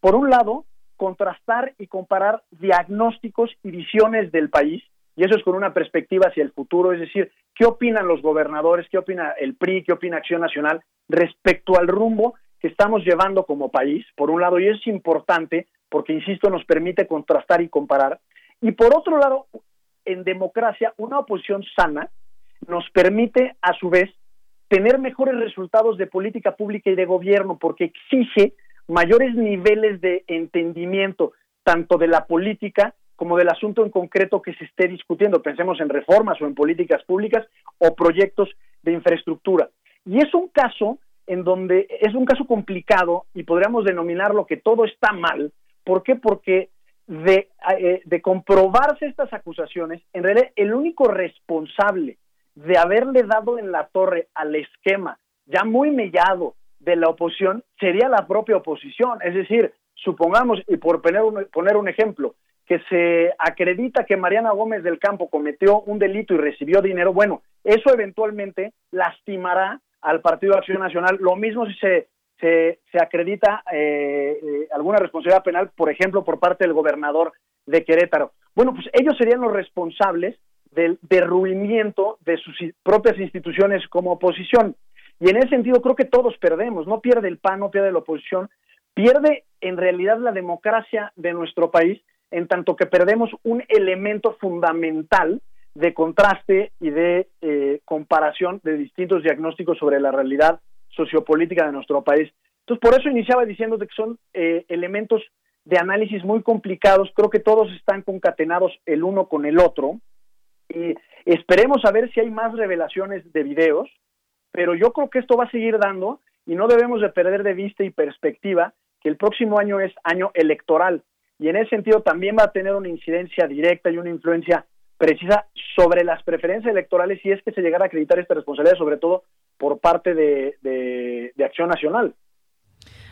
Por un lado, contrastar y comparar diagnósticos y visiones del país, y eso es con una perspectiva hacia el futuro, es decir, qué opinan los gobernadores, qué opina el PRI, qué opina Acción Nacional respecto al rumbo que estamos llevando como país, por un lado, y es importante porque, insisto, nos permite contrastar y comparar, y por otro lado, en democracia, una oposición sana nos permite, a su vez, tener mejores resultados de política pública y de gobierno, porque exige mayores niveles de entendimiento, tanto de la política como del asunto en concreto que se esté discutiendo. Pensemos en reformas o en políticas públicas o proyectos de infraestructura. Y es un caso en donde es un caso complicado y podríamos denominarlo que todo está mal. ¿Por qué? Porque de, eh, de comprobarse estas acusaciones, en realidad el único responsable de haberle dado en la torre al esquema ya muy mellado de la oposición sería la propia oposición. Es decir, supongamos, y por poner un, poner un ejemplo, que se acredita que Mariana Gómez del Campo cometió un delito y recibió dinero, bueno, eso eventualmente lastimará al Partido de Acción Nacional. Lo mismo si se, se, acredita eh, eh, alguna responsabilidad penal, por ejemplo, por parte del gobernador de Querétaro. Bueno, pues ellos serían los responsables del derruimiento de sus propias instituciones como oposición. Y en ese sentido creo que todos perdemos, no pierde el PAN, no pierde la oposición, pierde en realidad la democracia de nuestro país en tanto que perdemos un elemento fundamental de contraste y de eh, comparación de distintos diagnósticos sobre la realidad sociopolítica de nuestro país. Entonces, por eso iniciaba diciendo que son eh, elementos de análisis muy complicados, creo que todos están concatenados el uno con el otro, y esperemos a ver si hay más revelaciones de videos, pero yo creo que esto va a seguir dando y no debemos de perder de vista y perspectiva que el próximo año es año electoral y en ese sentido también va a tener una incidencia directa y una influencia precisa sobre las preferencias electorales si es que se llegara a acreditar esta responsabilidad, sobre todo por parte de, de Acción Nacional.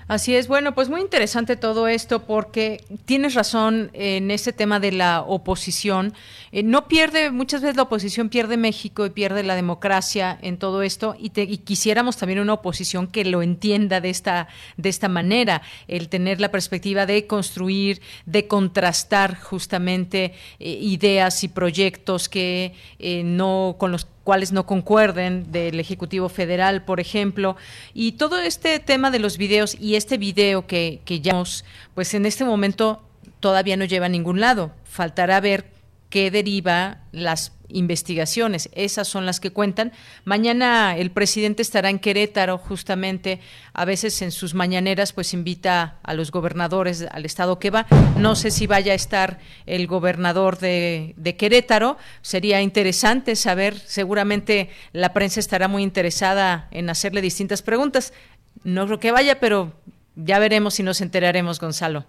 Así es, bueno, pues muy interesante todo esto porque tienes razón en ese tema de la oposición. Eh, no pierde, muchas veces la oposición pierde México y pierde la democracia en todo esto y, quisiéramos también una oposición que lo entienda de esta, de esta manera, el tener la perspectiva de construir, de contrastar justamente eh, ideas y proyectos que eh, no con los cuales no concuerden del Ejecutivo Federal, por ejemplo, y todo este tema de los videos y este video que, que ya, pues en este momento todavía no lleva a ningún lado. Faltará ver qué deriva las investigaciones. Esas son las que cuentan. Mañana el presidente estará en Querétaro, justamente. A veces en sus mañaneras, pues invita a los gobernadores al estado que va. No sé si vaya a estar el gobernador de, de Querétaro. Sería interesante saber. Seguramente la prensa estará muy interesada en hacerle distintas preguntas. No creo que vaya, pero ya veremos si nos enteraremos, Gonzalo.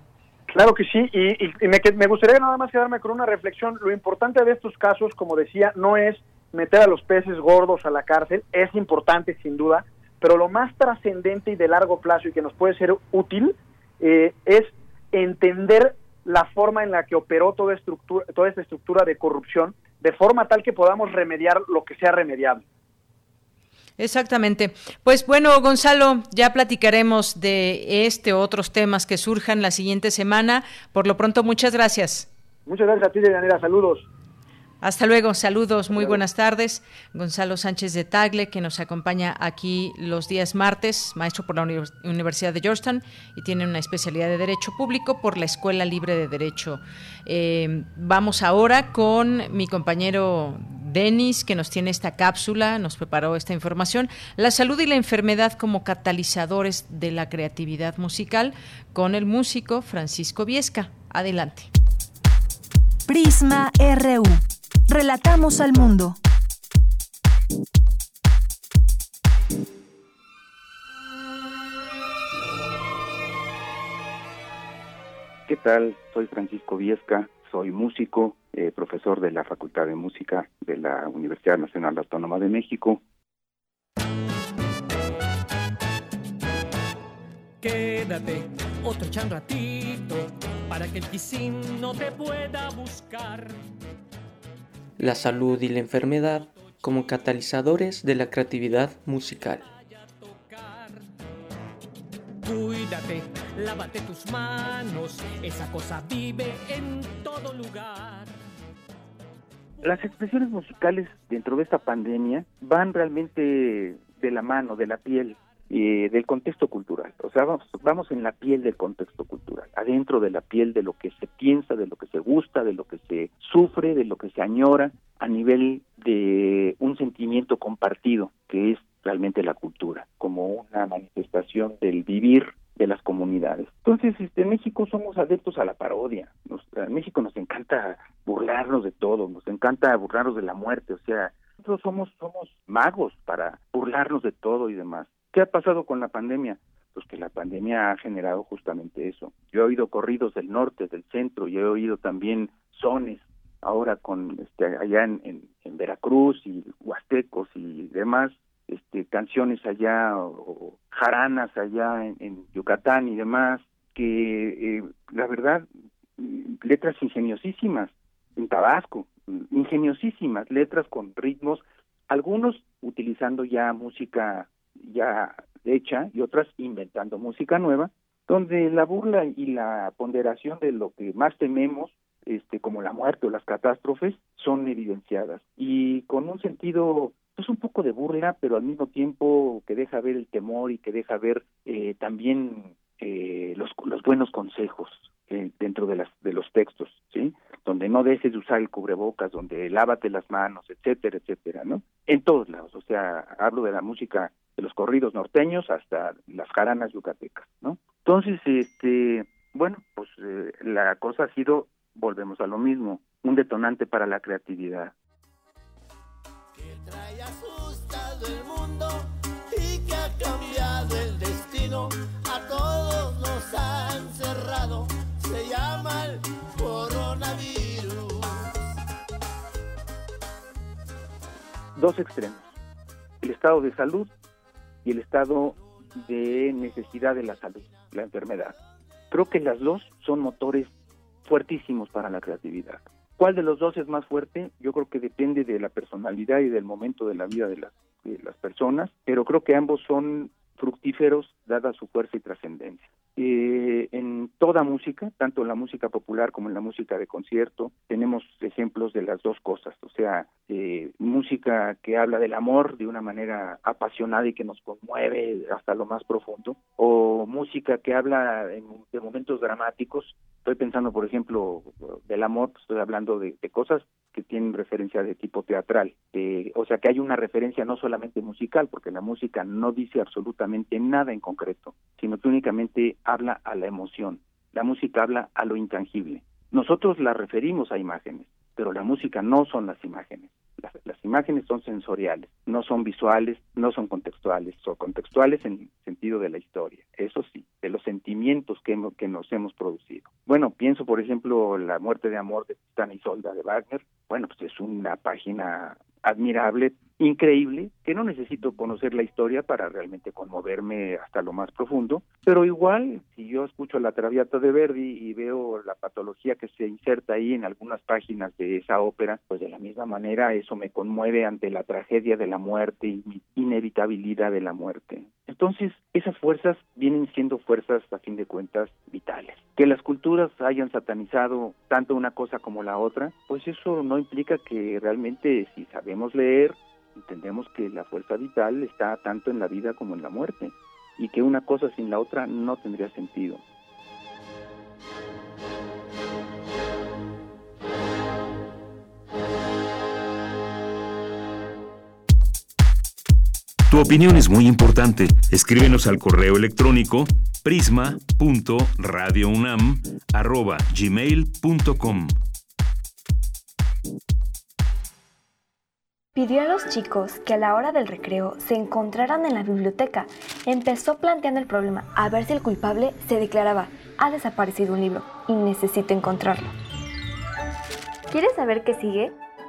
Claro que sí, y, me, gustaría nada más quedarme con una reflexión. Lo importante de estos casos, como decía, no es meter a los peces gordos a la cárcel, es importante sin duda, pero lo más trascendente y de largo plazo y que nos puede ser útil eh, es entender la forma en la que operó toda, estructura, toda esta estructura de corrupción, de forma tal que podamos remediar lo que sea remediable. Exactamente. Pues bueno, Gonzalo, ya platicaremos de este o otros temas que surjan la siguiente semana. Por lo pronto, muchas gracias. Muchas gracias a ti, Daniela. Saludos. Hasta luego, saludos, muy buenas tardes. Gonzalo Sánchez de Tagle, que nos acompaña aquí los días martes, maestro por la Universidad de Georgetown y tiene una especialidad de Derecho Público por la Escuela Libre de Derecho. Eh, vamos ahora con mi compañero Denis, que nos tiene esta cápsula, nos preparó esta información. La salud y la enfermedad como catalizadores de la creatividad musical con el músico Francisco Viesca. Adelante. Prisma RU. Relatamos al mundo. ¿Qué tal? Soy Francisco Viesca, soy músico, eh, profesor de la Facultad de Música de la Universidad Nacional Autónoma de México. Quédate otro ratito para que el no te pueda buscar la salud y la enfermedad como catalizadores de la creatividad musical. Cuídate, lávate tus manos, esa cosa vive en todo lugar. Las expresiones musicales dentro de esta pandemia van realmente de la mano, de la piel, eh, del contexto cultural. O sea, vamos, vamos en la piel del contexto cultural, adentro de la piel de lo que se piensa, de lo que se gusta, de lo que se sufre, de lo que se añora, a nivel de un sentimiento compartido, que es realmente la cultura, como una manifestación del vivir de las comunidades. Entonces, este, en México somos adeptos a la parodia. en México nos encanta burlarnos de todo, nos encanta burlarnos de la muerte, o sea, nosotros somos somos magos para burlarnos de todo y demás. ¿Qué ha pasado con la pandemia? Pues que la pandemia ha generado justamente eso. Yo he oído corridos del norte, del centro, y he oído también sones, ahora con este allá en, en, Veracruz y huastecos y demás, este canciones allá o, jaranas allá en, Yucatán y demás, que eh, la verdad, letras ingeniosísimas en Tabasco, ingeniosísimas letras con ritmos, algunos utilizando ya música ya hecha y otras inventando música nueva, donde la burla y la ponderación de lo que más tememos este, como la muerte o las catástrofes, son evidenciadas. Y con un sentido pues un poco de burla, pero al mismo tiempo que deja ver el temor y que deja ver eh, también eh, los, los buenos consejos eh, dentro de las de los textos. Donde no dejes de usar el cubrebocas, donde lávate las manos, etcétera, etcétera, ¿no? En todos lados, o sea, hablo de la música de los corridos norteños hasta las jaranas yucatecas, ¿no? Entonces, este, bueno, pues eh, la cosa ha sido, volvemos a lo mismo, un detonante para la creatividad. Que trae asustado el mundo y que ha cambiado el destino, a todos nos han cerrado, se llama el coronavirus. Dos extremos, el estado de salud y el estado de necesidad de la salud, la enfermedad. Creo que las dos son motores fuertísimos para la creatividad. ¿Cuál de los dos es más fuerte? Yo creo que depende de la personalidad y del momento de la vida de las, de las personas, pero creo que ambos son fructíferos dada su fuerza y trascendencia. Eh, en toda música, tanto en la música popular como en la música de concierto, tenemos ejemplos de las dos cosas, o sea, eh, música que habla del amor de una manera apasionada y que nos conmueve hasta lo más profundo, o música que habla de momentos dramáticos. Estoy pensando, por ejemplo, del amor, estoy hablando de, de cosas que tienen referencia de tipo teatral. Eh, o sea que hay una referencia no solamente musical, porque la música no dice absolutamente nada en concreto, sino que únicamente habla a la emoción. La música habla a lo intangible. Nosotros la referimos a imágenes, pero la música no son las imágenes. Las, las, imágenes son sensoriales, no son visuales, no son contextuales, son contextuales en el sentido de la historia, eso sí, de los sentimientos que, que nos hemos producido. Bueno, pienso por ejemplo la muerte de amor de Tana y Solda de Wagner, bueno, pues es una página admirable, increíble, que no necesito conocer la historia para realmente conmoverme hasta lo más profundo, pero igual, si yo escucho la Traviata de Verdi y veo la patología que se inserta ahí en algunas páginas de esa ópera, pues de la misma manera eso me conmueve ante la tragedia de la muerte y mi inevitabilidad de la muerte. Entonces, esas fuerzas vienen siendo fuerzas, a fin de cuentas, vitales. Que las culturas hayan satanizado tanto una cosa como la otra, pues eso no implica que realmente si sabemos leer, entendemos que la fuerza vital está tanto en la vida como en la muerte y que una cosa sin la otra no tendría sentido. Tu opinión es muy importante. Escríbenos al correo electrónico prisma.radiounam@gmail.com. Pidió a los chicos que a la hora del recreo se encontraran en la biblioteca. Empezó planteando el problema a ver si el culpable se declaraba, ha desaparecido un libro y necesito encontrarlo. ¿Quieres saber qué sigue?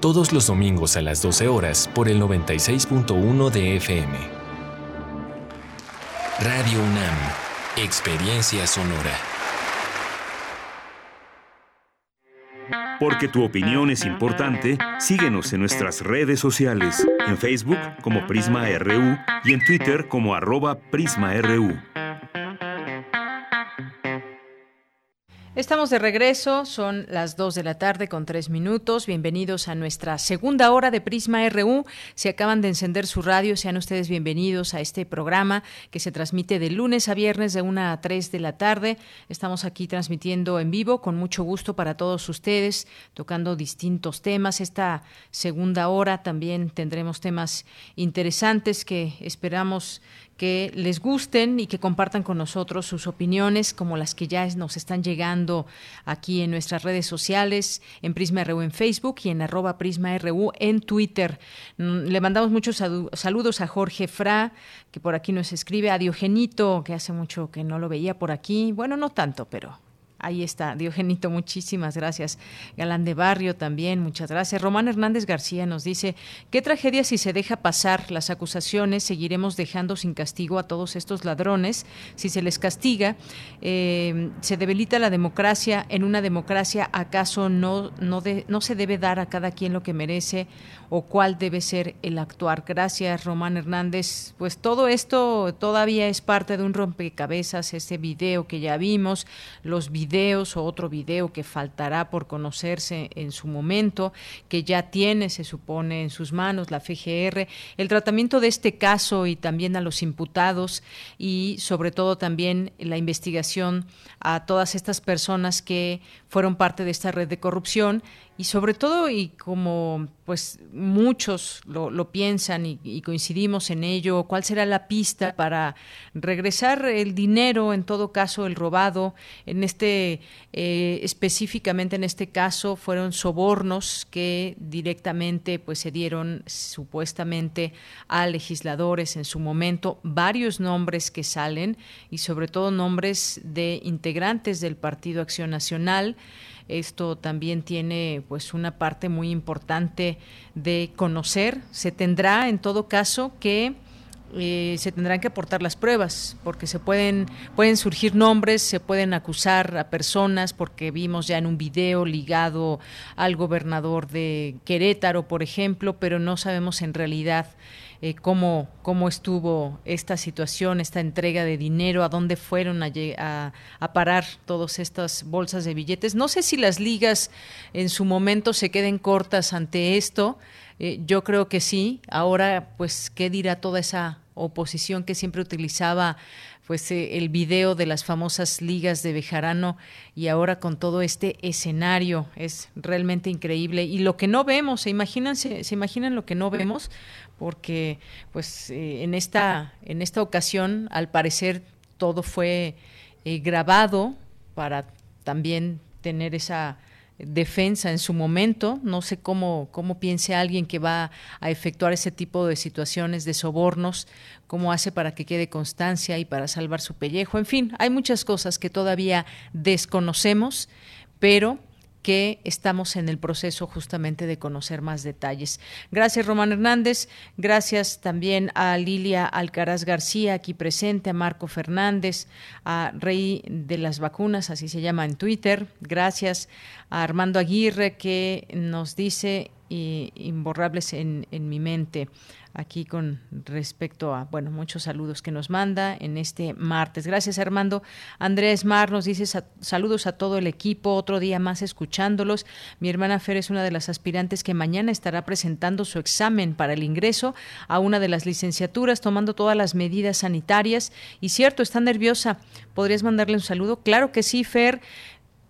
todos los domingos a las 12 horas por el 96.1 de FM. Radio UNAM, Experiencia Sonora. Porque tu opinión es importante, síguenos en nuestras redes sociales, en Facebook como Prisma RU y en Twitter como arroba PrismaRU. Estamos de regreso, son las 2 de la tarde con 3 minutos. Bienvenidos a nuestra segunda hora de Prisma RU. Si acaban de encender su radio, sean ustedes bienvenidos a este programa que se transmite de lunes a viernes de 1 a 3 de la tarde. Estamos aquí transmitiendo en vivo con mucho gusto para todos ustedes, tocando distintos temas. Esta segunda hora también tendremos temas interesantes que esperamos que les gusten y que compartan con nosotros sus opiniones, como las que ya nos están llegando aquí en nuestras redes sociales, en Prisma RU en Facebook y en arroba Prisma RU en Twitter. Mm, le mandamos muchos saludos a Jorge Fra, que por aquí nos escribe, a Diogenito, que hace mucho que no lo veía por aquí. Bueno, no tanto, pero Ahí está, Diogenito, muchísimas gracias. Galán de Barrio también, muchas gracias. Román Hernández García nos dice, qué tragedia si se deja pasar las acusaciones, seguiremos dejando sin castigo a todos estos ladrones. Si se les castiga, eh, se debilita la democracia. En una democracia, ¿acaso no, no, no se debe dar a cada quien lo que merece o cuál debe ser el actuar? Gracias, Román Hernández. Pues todo esto todavía es parte de un rompecabezas, ese video que ya vimos, los videos videos o otro video que faltará por conocerse en su momento, que ya tiene, se supone, en sus manos la FGR, el tratamiento de este caso y también a los imputados y sobre todo también la investigación a todas estas personas que fueron parte de esta red de corrupción y sobre todo y como pues muchos lo, lo piensan y, coincidimos en ello cuál será la pista para regresar el dinero en todo caso el robado en este eh, específicamente en este caso fueron sobornos que directamente pues se dieron supuestamente a legisladores en su momento. Varios nombres que salen y sobre todo nombres de integrantes del Partido Acción Nacional esto también tiene pues una parte muy importante de conocer. Se tendrá en todo caso que eh, se tendrán que aportar las pruebas porque se pueden pueden surgir nombres se pueden acusar a personas porque vimos ya en un video ligado al gobernador de Querétaro por ejemplo pero no sabemos en realidad eh, cómo, cómo estuvo esta situación, esta entrega de dinero, a dónde fueron a, parar todas estas bolsas de billetes. No sé si las ligas en su momento se queden cortas ante esto. Eh, yo creo que sí. Ahora, pues, ¿qué dirá toda esa oposición que siempre utilizaba pues eh, el video de las famosas ligas de Bejarano y ahora con todo este escenario es realmente increíble y lo que no vemos, se imaginan se, imaginan lo que no vemos porque pues eh, en esta en esta ocasión al parecer todo fue eh, grabado para también tener esa defensa en su momento. No sé cómo, cómo piense alguien que va a efectuar ese tipo de situaciones de sobornos, cómo hace para que quede constancia y para salvar su pellejo. En fin, hay muchas cosas que todavía desconocemos, pero que estamos en el proceso justamente de conocer más detalles. Gracias, Román Hernández. Gracias también a Lilia Alcaraz García, aquí presente, a Marco Fernández, a Rey de las Vacunas, así se llama en Twitter. Gracias a Armando Aguirre, que nos dice imborrables en, en mi mente aquí con respecto a, bueno, muchos saludos que nos manda en este martes. Gracias, Armando. Andrés Mar nos dice saludos a todo el equipo, otro día más escuchándolos. Mi hermana Fer es una de las aspirantes que mañana estará presentando su examen para el ingreso a una de las licenciaturas, tomando todas las medidas sanitarias. Y cierto, está nerviosa. ¿Podrías mandarle un saludo? Claro que sí, Fer.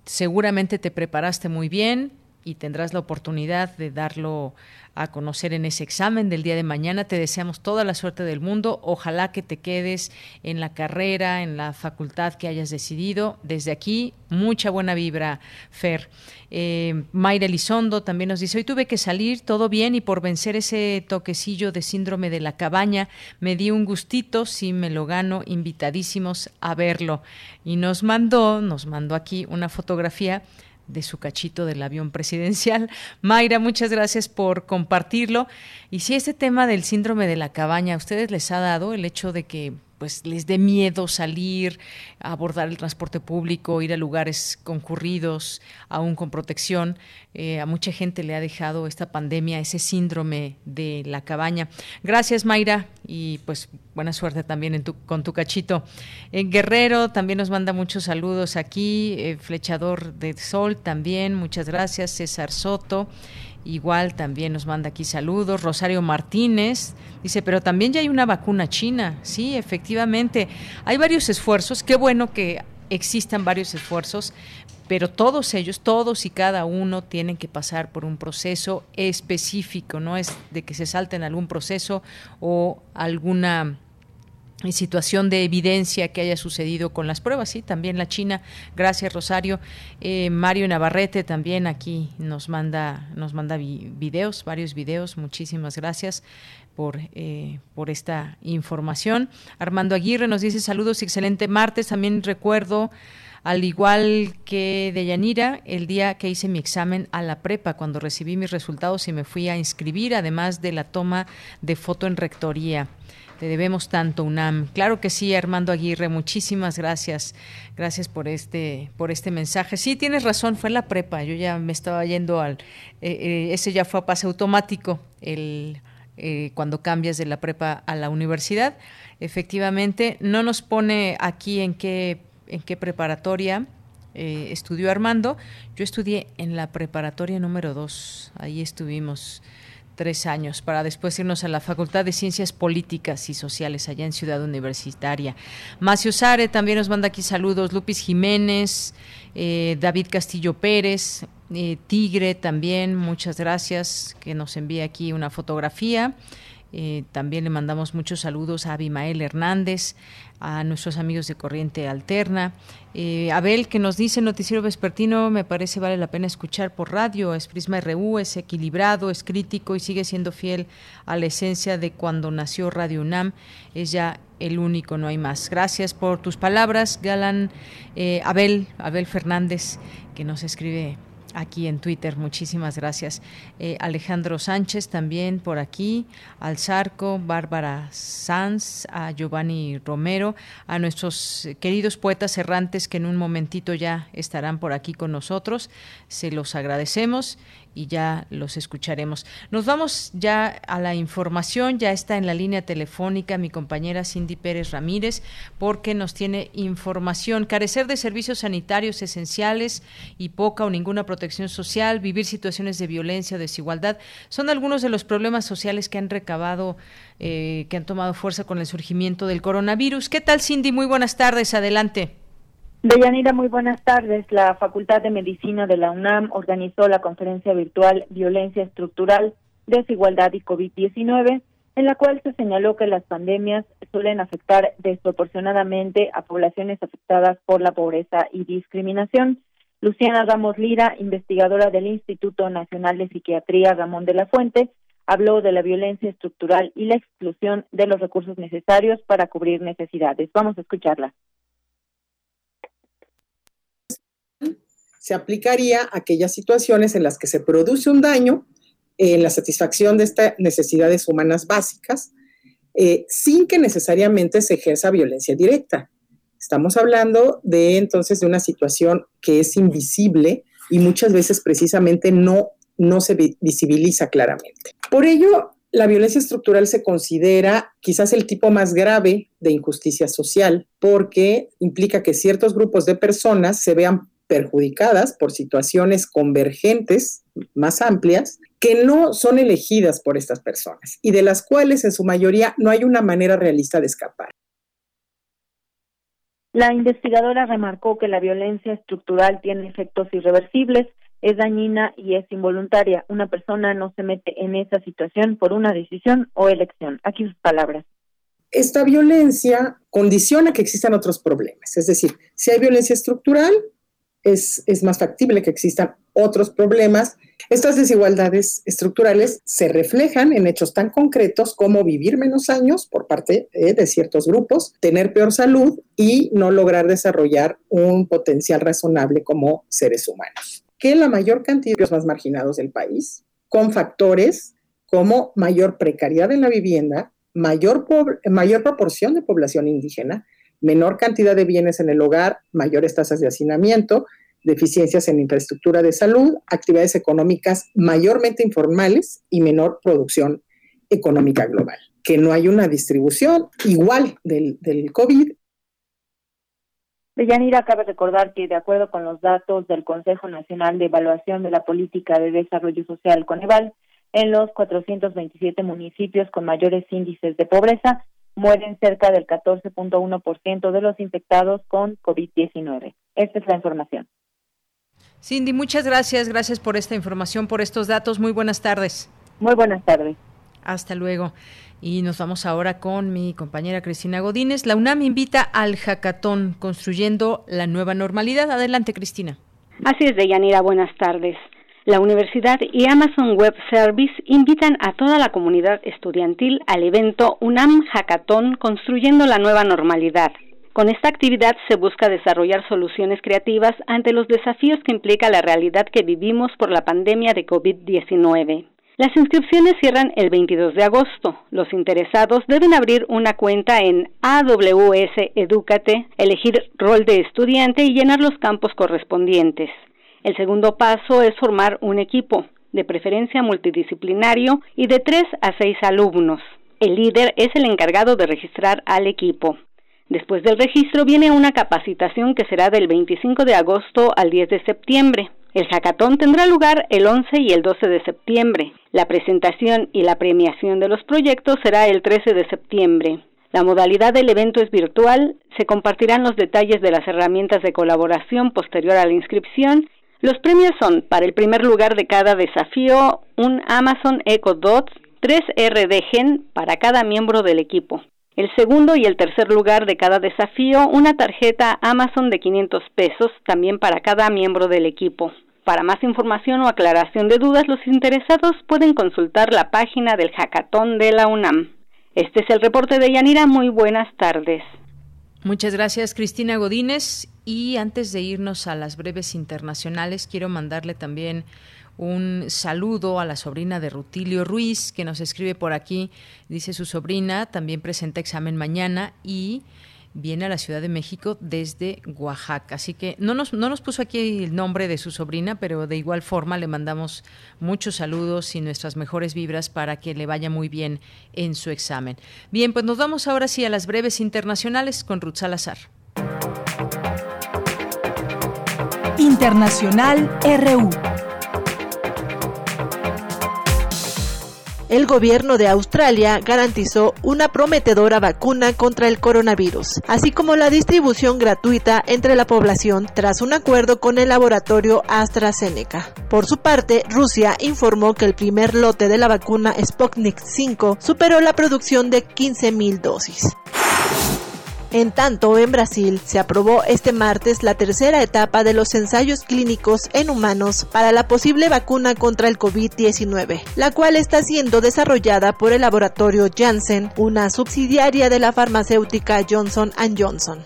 Seguramente te preparaste muy bien y tendrás la oportunidad de darlo a conocer en ese examen del día de mañana. Te deseamos toda la suerte del mundo. Ojalá que te quedes en la carrera, en la facultad que hayas decidido. Desde aquí, mucha buena vibra, Fer. Eh, Mayra Elizondo también nos dice, hoy tuve que salir, todo bien, y por vencer ese toquecillo de síndrome de la cabaña, me di un gustito, si me lo gano, invitadísimos a verlo. Y nos mandó, nos mandó aquí una fotografía de su cachito del avión presidencial. Mayra, muchas gracias por compartirlo. Y si este tema del síndrome de la cabaña a ustedes les ha dado el hecho de que pues les dé miedo salir, abordar el transporte público, ir a lugares concurridos, aún con protección. Eh, a mucha gente le ha dejado esta pandemia, ese síndrome de la cabaña. Gracias, Mayra, y pues buena suerte también en tu, con tu cachito. En Guerrero también nos manda muchos saludos aquí, eh, Flechador de Sol también, muchas gracias, César Soto. Igual también nos manda aquí saludos. Rosario Martínez dice, pero también ya hay una vacuna china. Sí, efectivamente. Hay varios esfuerzos. Qué bueno que existan varios esfuerzos, pero todos ellos, todos y cada uno tienen que pasar por un proceso específico. No es de que se salten algún proceso o alguna situación de evidencia que haya sucedido con las pruebas, sí, también la China. Gracias, Rosario. Eh, Mario Navarrete también aquí nos manda, nos manda videos, varios videos. Muchísimas gracias por, eh, por esta información. Armando Aguirre nos dice saludos excelente martes. También recuerdo, al igual que de Yanira, el día que hice mi examen a la prepa, cuando recibí mis resultados y me fui a inscribir, además de la toma de foto en rectoría. Te debemos tanto, UNAM. Claro que sí, Armando Aguirre, muchísimas gracias. Gracias por este, por este mensaje. Sí, tienes razón, fue la prepa. Yo ya me estaba yendo al. Eh, eh, ese ya fue a pase automático, el, eh, cuando cambias de la prepa a la universidad. Efectivamente, no nos pone aquí en qué, en qué preparatoria. estudió Armando. Yo estudié en la preparatoria número 2. Ahí estuvimos tres años para después irnos a la Facultad de Ciencias Políticas y Sociales allá en Ciudad Universitaria. Macio Sare también nos manda aquí saludos, Lupis Jiménez, eh, David Castillo Pérez, eh, Tigre también, muchas gracias, que nos envía aquí una fotografía. Eh, también le mandamos muchos saludos a Abimael Hernández, a nuestros amigos de Corriente Alterna. Eh, Abel, que nos dice Noticiero Vespertino, me parece vale la pena escuchar por radio. Es Prisma RU, es equilibrado, es crítico y sigue siendo fiel a la esencia de cuando nació Radio UNAM. Es ya el único, no hay más. Gracias por tus palabras, Galán eh, Abel, Abel Fernández, que nos escribe aquí en Twitter. Muchísimas gracias. Eh, Alejandro Sánchez también por aquí, al Zarco, Bárbara Sanz, a Giovanni Romero, a nuestros queridos poetas errantes que en un momentito ya estarán por aquí con nosotros. Se los agradecemos y ya los escucharemos. Nos vamos ya a la información, ya está en la línea telefónica mi compañera Cindy Pérez Ramírez porque nos tiene información. Carecer de servicios sanitarios esenciales y poca o ninguna protección social, vivir situaciones de violencia o desigualdad, son algunos de los problemas sociales que han recabado, eh, que han tomado fuerza con el surgimiento del coronavirus. ¿Qué tal Cindy? Muy buenas tardes, adelante. Deyanira, muy buenas tardes. La Facultad de Medicina de la UNAM organizó la conferencia virtual Violencia Estructural, Desigualdad y COVID-19, en la cual se señaló que las pandemias suelen afectar desproporcionadamente a poblaciones afectadas por la pobreza y discriminación. Luciana Ramos Lira, investigadora del Instituto Nacional de Psiquiatría Ramón de la Fuente, habló de la violencia estructural y la exclusión de los recursos necesarios para cubrir necesidades. Vamos a escucharla. Se aplicaría a aquellas situaciones en las que se produce un daño en la satisfacción de estas necesidades humanas básicas, eh, sin que necesariamente se ejerza violencia directa. Estamos hablando de entonces de una situación que es invisible y muchas veces precisamente no, no se visibiliza claramente. Por ello, la violencia estructural se considera quizás el tipo más grave de injusticia social porque implica que ciertos grupos de personas se vean perjudicadas por situaciones convergentes más amplias que no son elegidas por estas personas y de las cuales en su mayoría no hay una manera realista de escapar. La investigadora remarcó que la violencia estructural tiene efectos irreversibles es dañina y es involuntaria. Una persona no se mete en esa situación por una decisión o elección. Aquí sus palabras. Esta violencia condiciona que existan otros problemas. Es decir, si hay violencia estructural, es, es más factible que existan otros problemas. Estas desigualdades estructurales se reflejan en hechos tan concretos como vivir menos años por parte eh, de ciertos grupos, tener peor salud y no lograr desarrollar un potencial razonable como seres humanos. Que la mayor cantidad de los más marginados del país, con factores como mayor precariedad en la vivienda, mayor, mayor proporción de población indígena, menor cantidad de bienes en el hogar, mayores tasas de hacinamiento, deficiencias en infraestructura de salud, actividades económicas mayormente informales y menor producción económica global. Que no hay una distribución igual del, del COVID. Deyanira, cabe recordar que de acuerdo con los datos del Consejo Nacional de Evaluación de la Política de Desarrollo Social, CONEVAL, en los 427 municipios con mayores índices de pobreza, mueren cerca del 14.1% de los infectados con COVID-19. Esta es la información. Cindy, muchas gracias. Gracias por esta información, por estos datos. Muy buenas tardes. Muy buenas tardes. Hasta luego. Y nos vamos ahora con mi compañera Cristina Godínez. La UNAM invita al jacatón construyendo la nueva normalidad. Adelante, Cristina. Así es, Deyanira. Buenas tardes. La universidad y Amazon Web Service invitan a toda la comunidad estudiantil al evento UNAM Hackathon Construyendo la Nueva Normalidad. Con esta actividad se busca desarrollar soluciones creativas ante los desafíos que implica la realidad que vivimos por la pandemia de COVID-19. Las inscripciones cierran el 22 de agosto. Los interesados deben abrir una cuenta en AWS Educate, elegir rol de estudiante y llenar los campos correspondientes. El segundo paso es formar un equipo, de preferencia multidisciplinario y de tres a seis alumnos. El líder es el encargado de registrar al equipo. Después del registro viene una capacitación que será del 25 de agosto al 10 de septiembre. El hackathon tendrá lugar el 11 y el 12 de septiembre. La presentación y la premiación de los proyectos será el 13 de septiembre. La modalidad del evento es virtual, se compartirán los detalles de las herramientas de colaboración posterior a la inscripción los premios son, para el primer lugar de cada desafío, un Amazon Echo Dots 3RD Gen para cada miembro del equipo. El segundo y el tercer lugar de cada desafío, una tarjeta Amazon de 500 pesos, también para cada miembro del equipo. Para más información o aclaración de dudas, los interesados pueden consultar la página del Hackathon de la UNAM. Este es el reporte de Yanira. Muy buenas tardes. Muchas gracias, Cristina Godínez. Y antes de irnos a las breves internacionales, quiero mandarle también un saludo a la sobrina de Rutilio Ruiz, que nos escribe por aquí. Dice su sobrina, también presenta examen mañana y viene a la Ciudad de México desde Oaxaca. Así que no nos, no nos puso aquí el nombre de su sobrina, pero de igual forma le mandamos muchos saludos y nuestras mejores vibras para que le vaya muy bien en su examen. Bien, pues nos vamos ahora sí a las breves internacionales con Ruth Salazar. Internacional RU. El gobierno de Australia garantizó una prometedora vacuna contra el coronavirus, así como la distribución gratuita entre la población tras un acuerdo con el laboratorio AstraZeneca. Por su parte, Rusia informó que el primer lote de la vacuna Sputnik 5 superó la producción de 15.000 dosis. En tanto, en Brasil se aprobó este martes la tercera etapa de los ensayos clínicos en humanos para la posible vacuna contra el COVID-19, la cual está siendo desarrollada por el laboratorio Janssen, una subsidiaria de la farmacéutica Johnson Johnson.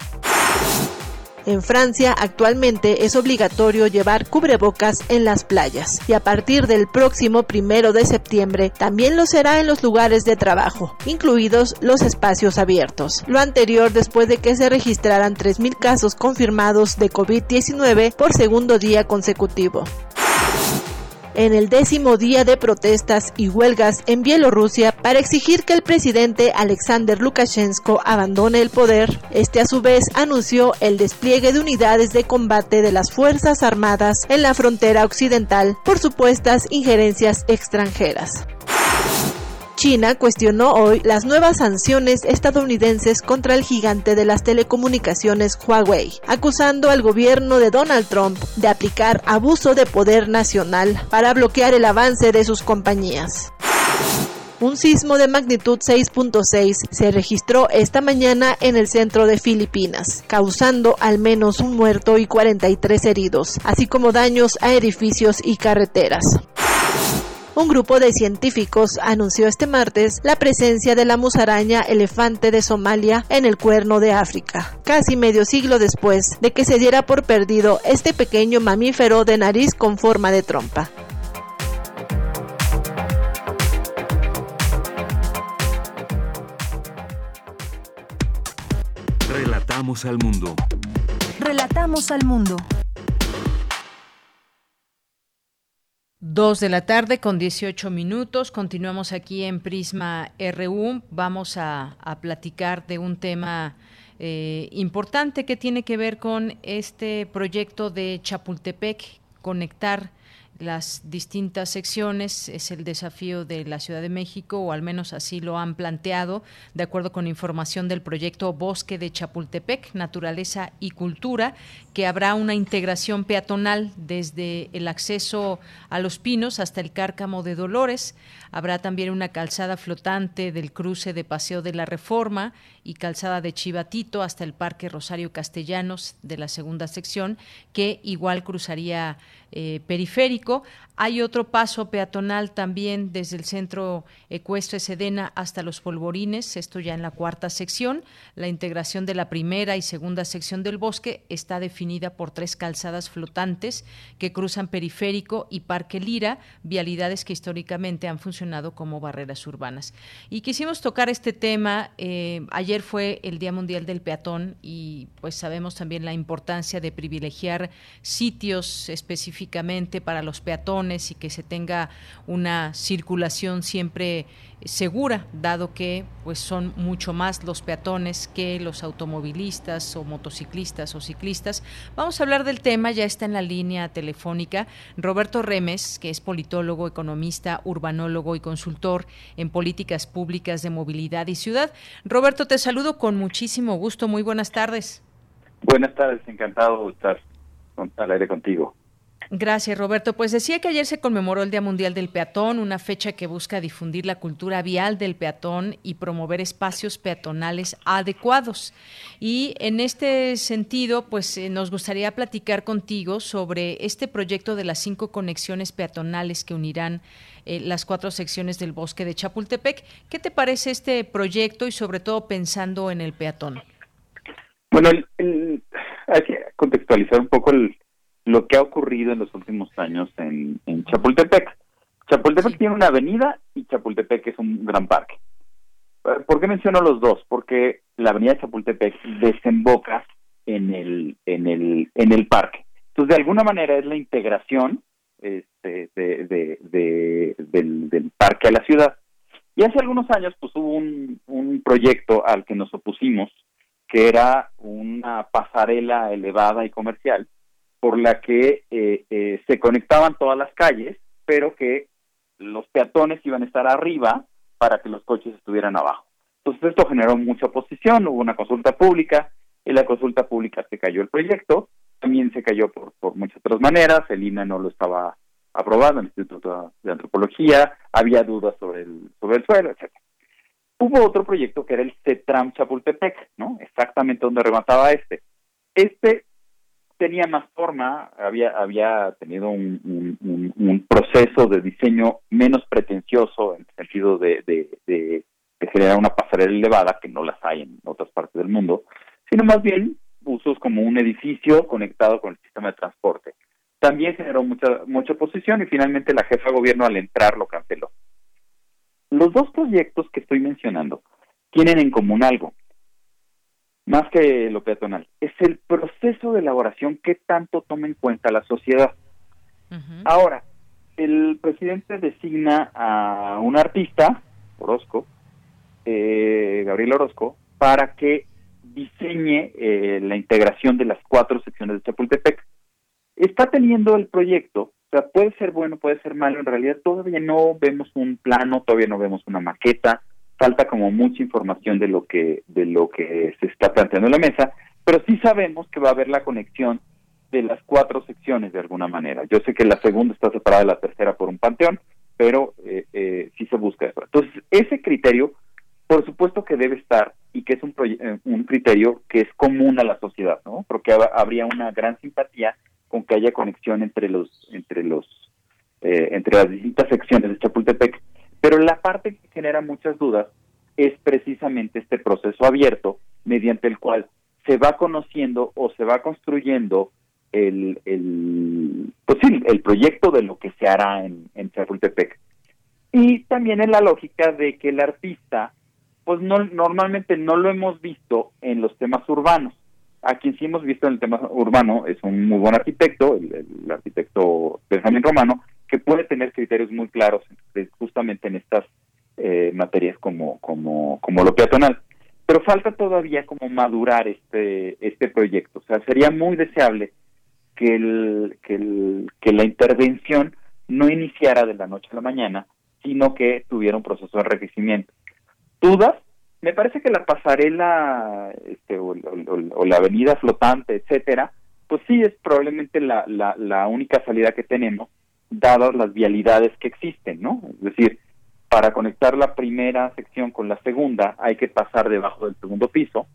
En Francia actualmente es obligatorio llevar cubrebocas en las playas y a partir del próximo primero de septiembre también lo será en los lugares de trabajo, incluidos los espacios abiertos. Lo anterior después de que se registraran 3.000 casos confirmados de COVID-19 por segundo día consecutivo en el décimo día de protestas y huelgas en Bielorrusia para exigir que el presidente Alexander Lukashenko abandone el poder. Este a su vez anunció el despliegue de unidades de combate de las Fuerzas Armadas en la frontera occidental por supuestas injerencias extranjeras. China cuestionó hoy las nuevas sanciones estadounidenses contra el gigante de las telecomunicaciones Huawei, acusando al gobierno de Donald Trump de aplicar abuso de poder nacional para bloquear el avance de sus compañías. Un sismo de magnitud 6.6 se registró esta mañana en el centro de Filipinas, causando al menos un muerto y 43 heridos, así como daños a edificios y carreteras. Un grupo de científicos anunció este martes la presencia de la musaraña elefante de Somalia en el cuerno de África, casi medio siglo después de que se diera por perdido este pequeño mamífero de nariz con forma de trompa. Relatamos al mundo. Relatamos al mundo. Dos de la tarde con 18 minutos. Continuamos aquí en Prisma RU. Vamos a, platicar de un tema eh, importante que tiene que ver con este proyecto de Chapultepec, conectar las distintas secciones. Es el desafío de la Ciudad de México, o al menos así lo han planteado, de acuerdo con información del proyecto Bosque de Chapultepec, Naturaleza y Cultura, que habrá una integración peatonal desde el acceso a los pinos hasta el cárcamo de Dolores. Habrá también una calzada flotante del cruce de Paseo de la Reforma y calzada de Chivatito hasta el Parque Rosario Castellanos de la segunda sección, que igual cruzaría eh, periférico. Hay otro paso peatonal también desde el centro ecuestre Sedena hasta los polvorines, esto ya en la cuarta sección. La integración de la primera y segunda sección del bosque está definida por tres calzadas flotantes que cruzan periférico y Parque Lira, vialidades que históricamente han funcionado como barreras urbanas. Y quisimos tocar este tema. Eh, ayer fue el Día Mundial del Peatón y pues sabemos también la importancia de privilegiar sitios específicamente para los peatones y que se tenga una circulación siempre segura, dado que pues son mucho más los peatones que los automovilistas o motociclistas o ciclistas. Vamos a hablar del tema, ya está en la línea telefónica Roberto Remes, que es politólogo, economista, urbanólogo y consultor en políticas públicas de movilidad y ciudad. Roberto, te saludo con muchísimo gusto. Muy buenas tardes. Buenas tardes, encantado de estar al aire contigo. Gracias, Roberto. Pues decía que ayer se conmemoró el Día Mundial del Peatón, una fecha que busca difundir la cultura vial del peatón y promover espacios peatonales adecuados. Y en este sentido, pues eh, nos gustaría platicar contigo sobre este proyecto de las cinco conexiones peatonales que unirán eh, las cuatro secciones del bosque de Chapultepec. ¿Qué te parece este proyecto y sobre todo pensando en el peatón? Bueno, hay que contextualizar un poco el, lo que ha ocurrido en los últimos años en, Chapultepec. Chapultepec tiene una avenida y Chapultepec es un gran parque. ¿Por qué menciono los dos? Porque la avenida Chapultepec desemboca en el, en el, en el parque. Entonces, de alguna manera es la integración este, de, del, del, parque a la ciudad. Y hace algunos años pues hubo un, un proyecto al que nos opusimos, que era una pasarela elevada y comercial, por la que eh, eh, se conectaban todas las calles, pero que los peatones iban a estar arriba para que los coches estuvieran abajo. Entonces esto generó mucha oposición, hubo una consulta pública, y la consulta pública se cayó el proyecto, también se cayó por, por muchas otras maneras, el INE no lo estaba aprobando, el Instituto de Antropología, había dudas sobre el, sobre el suelo, etc. Hubo otro proyecto que era el CETRAM Chapultepec, ¿no? Exactamente donde remataba este. Este tenía más forma, había, tenido un, proceso de diseño menos pretencioso en el sentido de, de, generar una pasarela elevada, que no las hay en otras partes del mundo, sino más bien usos como un edificio conectado con el sistema de transporte. También generó mucha, mucha oposición y finalmente la jefa de gobierno al entrar lo canceló. Los dos proyectos que estoy mencionando tienen en común algo más que lo peatonal, es el proceso de elaboración que tanto toma en cuenta la sociedad. Ahora, el presidente designa a un artista, Orozco, eh, Gabriel Orozco, para que diseñe eh, la integración de las cuatro secciones de Chapultepec. está teniendo el proyecto, o sea, puede ser bueno, puede ser malo, en realidad todavía no vemos un plano, todavía no vemos una maqueta, falta como mucha información de lo que de lo que se está planteando en la mesa, pero sí sabemos que va a haber la conexión de las cuatro secciones de alguna manera. Yo sé que la segunda está separada de la tercera por un panteón, pero eh, eh, sí se busca eso. Entonces, ese criterio, por supuesto que debe estar y que es un, eh, un criterio que es común a la sociedad, ¿no? Porque habría una gran simpatía con que haya conexión entre los entre los eh, entre las distintas secciones de Chapultepec, pero la parte que genera muchas dudas es precisamente este proceso abierto mediante el cual se va conociendo o se va construyendo el, el pues el proyecto de lo que se hará en, en Chapultepec. Y también en la lógica de que el artista, pues no normalmente no lo hemos visto en los temas urbanos a quien sí hemos visto en el tema urbano es un muy buen arquitecto, el, arquitecto Benjamín Romano, que puede tener criterios muy claros justamente en estas eh, materias como, como, como lo peatonal. Pero falta todavía como madurar este, este proyecto. O sea, sería muy deseable que, el, que, el, que la intervención no iniciara de la noche a la mañana, sino que tuviera un proceso de enriquecimiento. Dudas, me parece que la pasarela este, o, la avenida flotante, etcétera, pues sí es probablemente la, la, única salida que tenemos, dadas las vialidades que existen, ¿no? Es decir, para conectar la primera sección con la segunda hay que pasar debajo del segundo piso,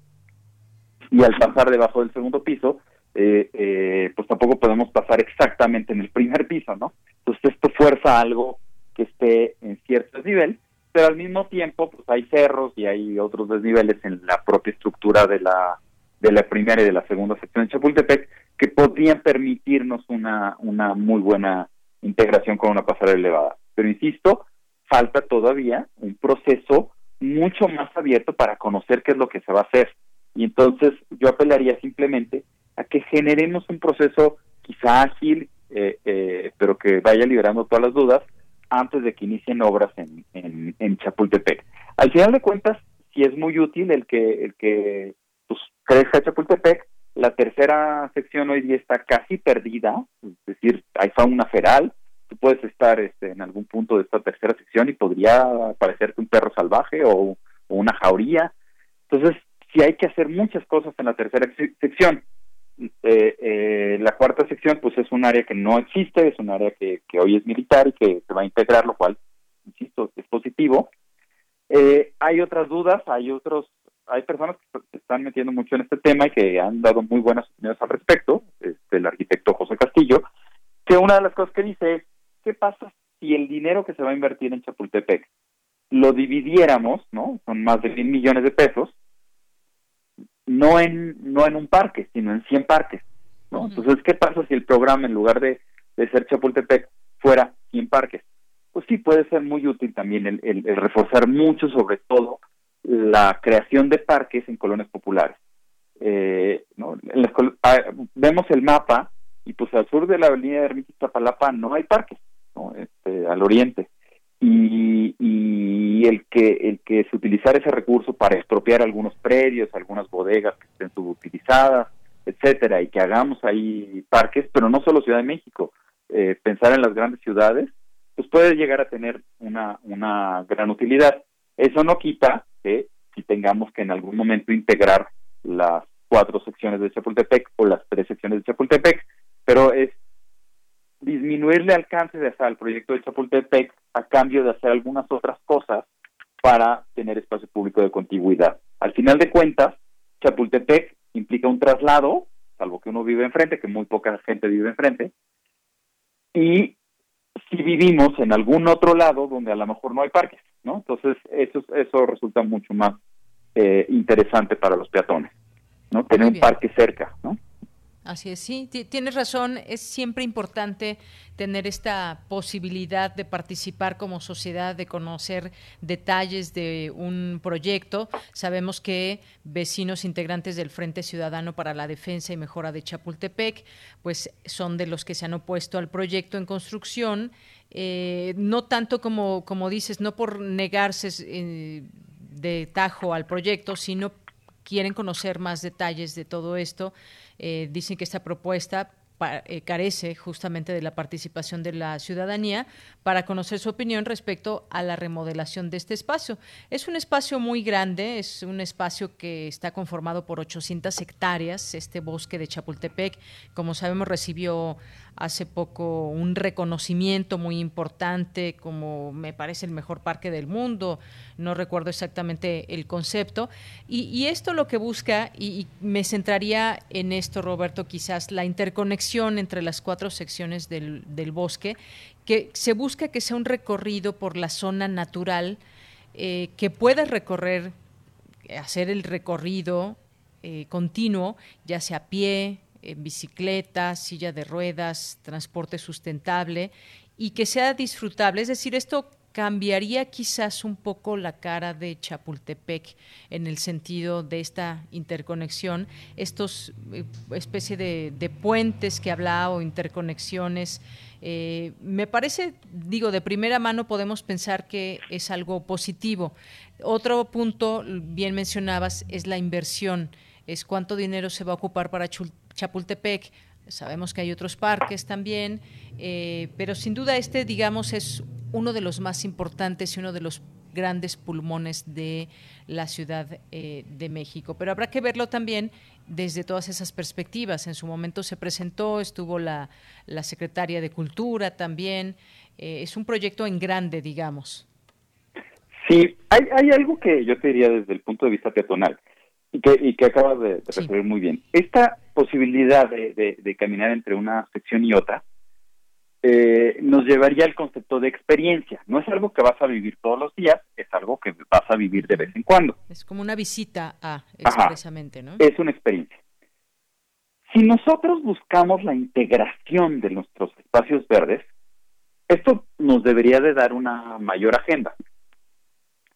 y al pasar debajo del segundo piso, eh, eh, pues tampoco podemos pasar exactamente en el primer piso, ¿no? Entonces esto fuerza algo que esté en cierto nivel pero al mismo tiempo pues hay cerros y hay otros desniveles en la propia estructura de la de la primera y de la segunda sección de Chapultepec que podrían permitirnos una una muy buena integración con una pasarela elevada. Pero insisto, falta todavía un proceso mucho más abierto para conocer qué es lo que se va a hacer. Y entonces yo apelaría simplemente a que generemos un proceso quizá ágil, eh, eh, pero que vaya liberando todas las dudas antes de que inicien obras en, en, Chapultepec. Al final de cuentas, si es muy útil el que, el que pues, crezca Chapultepec. La tercera sección hoy día está casi perdida, es decir, hay fauna feral. Tú puedes estar este, en algún punto de esta tercera sección y podría parecerte un perro salvaje o, una jauría. Entonces, si hay que hacer muchas cosas en la tercera sección. Eh, eh, la cuarta sección pues es un área que no existe, es un área que, hoy es militar y que se va a integrar, lo cual, insisto, es positivo. Eh, hay otras dudas, hay otros, hay personas que se están metiendo mucho en este tema y que han dado muy buenas opiniones al respecto, este, el arquitecto José Castillo, que una de las cosas que dice es, ¿qué pasa si el dinero que se va a invertir en Chapultepec lo dividiéramos, ¿no? Son más de mil millones de pesos, no en, no en un parque, sino en 100 parques. ¿no? Entonces, ¿qué pasa si el programa, en lugar de, de ser Chapultepec, fuera 100 parques? Pues sí, puede ser muy útil también el, el, reforzar mucho, sobre todo, la creación de parques en colonias populares. Eh, ¿no? Ah, vemos el mapa y pues al sur de la avenida de Ermita Iztapalapa no hay parques, ¿no? Este, al oriente y, y el que el que se utilizara ese recurso para expropiar algunos predios, algunas bodegas que estén subutilizadas, etcétera, y que hagamos ahí parques, pero no solo Ciudad de México, eh, pensar en las grandes ciudades, pues puede llegar a tener una, una gran utilidad. Eso no quita que si tengamos que en algún momento integrar las cuatro secciones de Chapultepec o las tres secciones de Chapultepec, pero es disminuirle alcance de hacer el proyecto de Chapultepec a cambio de hacer algunas otras cosas para tener espacio público de contigüidad. Al final de cuentas, Chapultepec implica un traslado, salvo que uno vive enfrente, que muy poca gente vive enfrente, y si vivimos en algún otro lado donde a lo mejor no hay parques, ¿no? Entonces eso eso resulta mucho más eh, interesante para los peatones, ¿no? Tener un parque cerca, ¿no? Así es, sí, tienes razón, es siempre importante tener esta posibilidad de participar como sociedad, de conocer detalles de un proyecto. Sabemos que vecinos integrantes del Frente Ciudadano para la Defensa y Mejora de Chapultepec, pues son de los que se han opuesto al proyecto en construcción, eh, no tanto como, como dices, no por negarse eh, de tajo al proyecto, sino quieren conocer más detalles de todo esto. Eh, dicen que esta propuesta eh, carece justamente de la participación de la ciudadanía para conocer su opinión respecto a la remodelación de este espacio. Es un espacio muy grande, es un espacio que está conformado por 800 hectáreas. Este bosque de Chapultepec, como sabemos, recibió hace poco un reconocimiento muy importante como me parece el mejor parque del mundo, no recuerdo exactamente el concepto, y, esto lo que busca, y, me centraría en esto Roberto, quizás la interconexión entre las cuatro secciones del, bosque, que se busca que sea un recorrido por la zona natural, eh, que pueda recorrer, hacer el recorrido eh, continuo, ya sea a pie, en bicicleta, silla de ruedas, transporte sustentable y que sea disfrutable. Es decir, esto cambiaría quizás un poco la cara de Chapultepec en el sentido de esta interconexión, estos eh, especie de, puentes que hablaba o interconexiones. Eh, me parece, digo, de primera mano podemos pensar que es algo positivo. Otro punto, bien mencionabas, es la inversión, es cuánto dinero se va a ocupar para Chapultepec. Sabemos que hay otros parques también, eh, pero sin duda este, digamos, es uno de los más importantes y uno de los grandes pulmones de la Ciudad eh, de México. Pero habrá que verlo también desde todas esas perspectivas. En su momento se presentó, estuvo la, la secretaria de Cultura también. Eh, es un proyecto en grande, digamos. Sí, hay, hay algo que yo te diría desde el punto de vista peatonal que, y que acabas de, referir muy bien. Esta posibilidad de, caminar entre una sección y otra eh, nos llevaría al concepto de experiencia. No es algo que vas a vivir todos los días, es algo que vas a vivir de vez en cuando. Es como una visita a, expresamente, ¿no? Es una experiencia. Si nosotros buscamos la integración de nuestros espacios verdes, esto nos debería de dar una mayor agenda.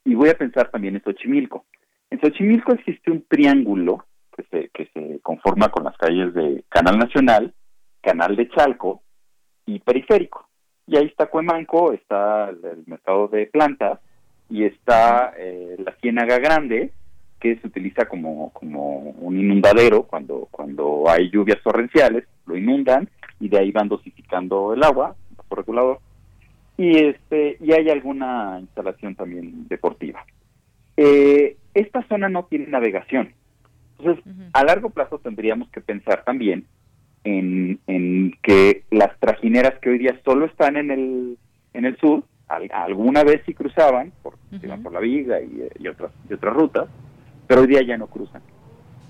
Y voy a pensar también en Xochimilco. En Xochimilco existe un triángulo que se, que se conforma con las calles de Canal Nacional, Canal de Chalco y Periférico. Y ahí está Cuemanco, está el, mercado de plantas y está eh, la Ciénaga Grande, que se utiliza como, como un inundadero cuando, cuando hay lluvias torrenciales, lo inundan y de ahí van dosificando el agua, por regulador. Y, este, y hay alguna instalación también deportiva. Eh, esta zona no tiene navegación. Entonces, a largo plazo tendríamos que pensar también en, que las trajineras que hoy día solo están en el, en el sur, alguna vez sí cruzaban, por, por la viga y, otras, y otras rutas, pero hoy día ya no cruzan.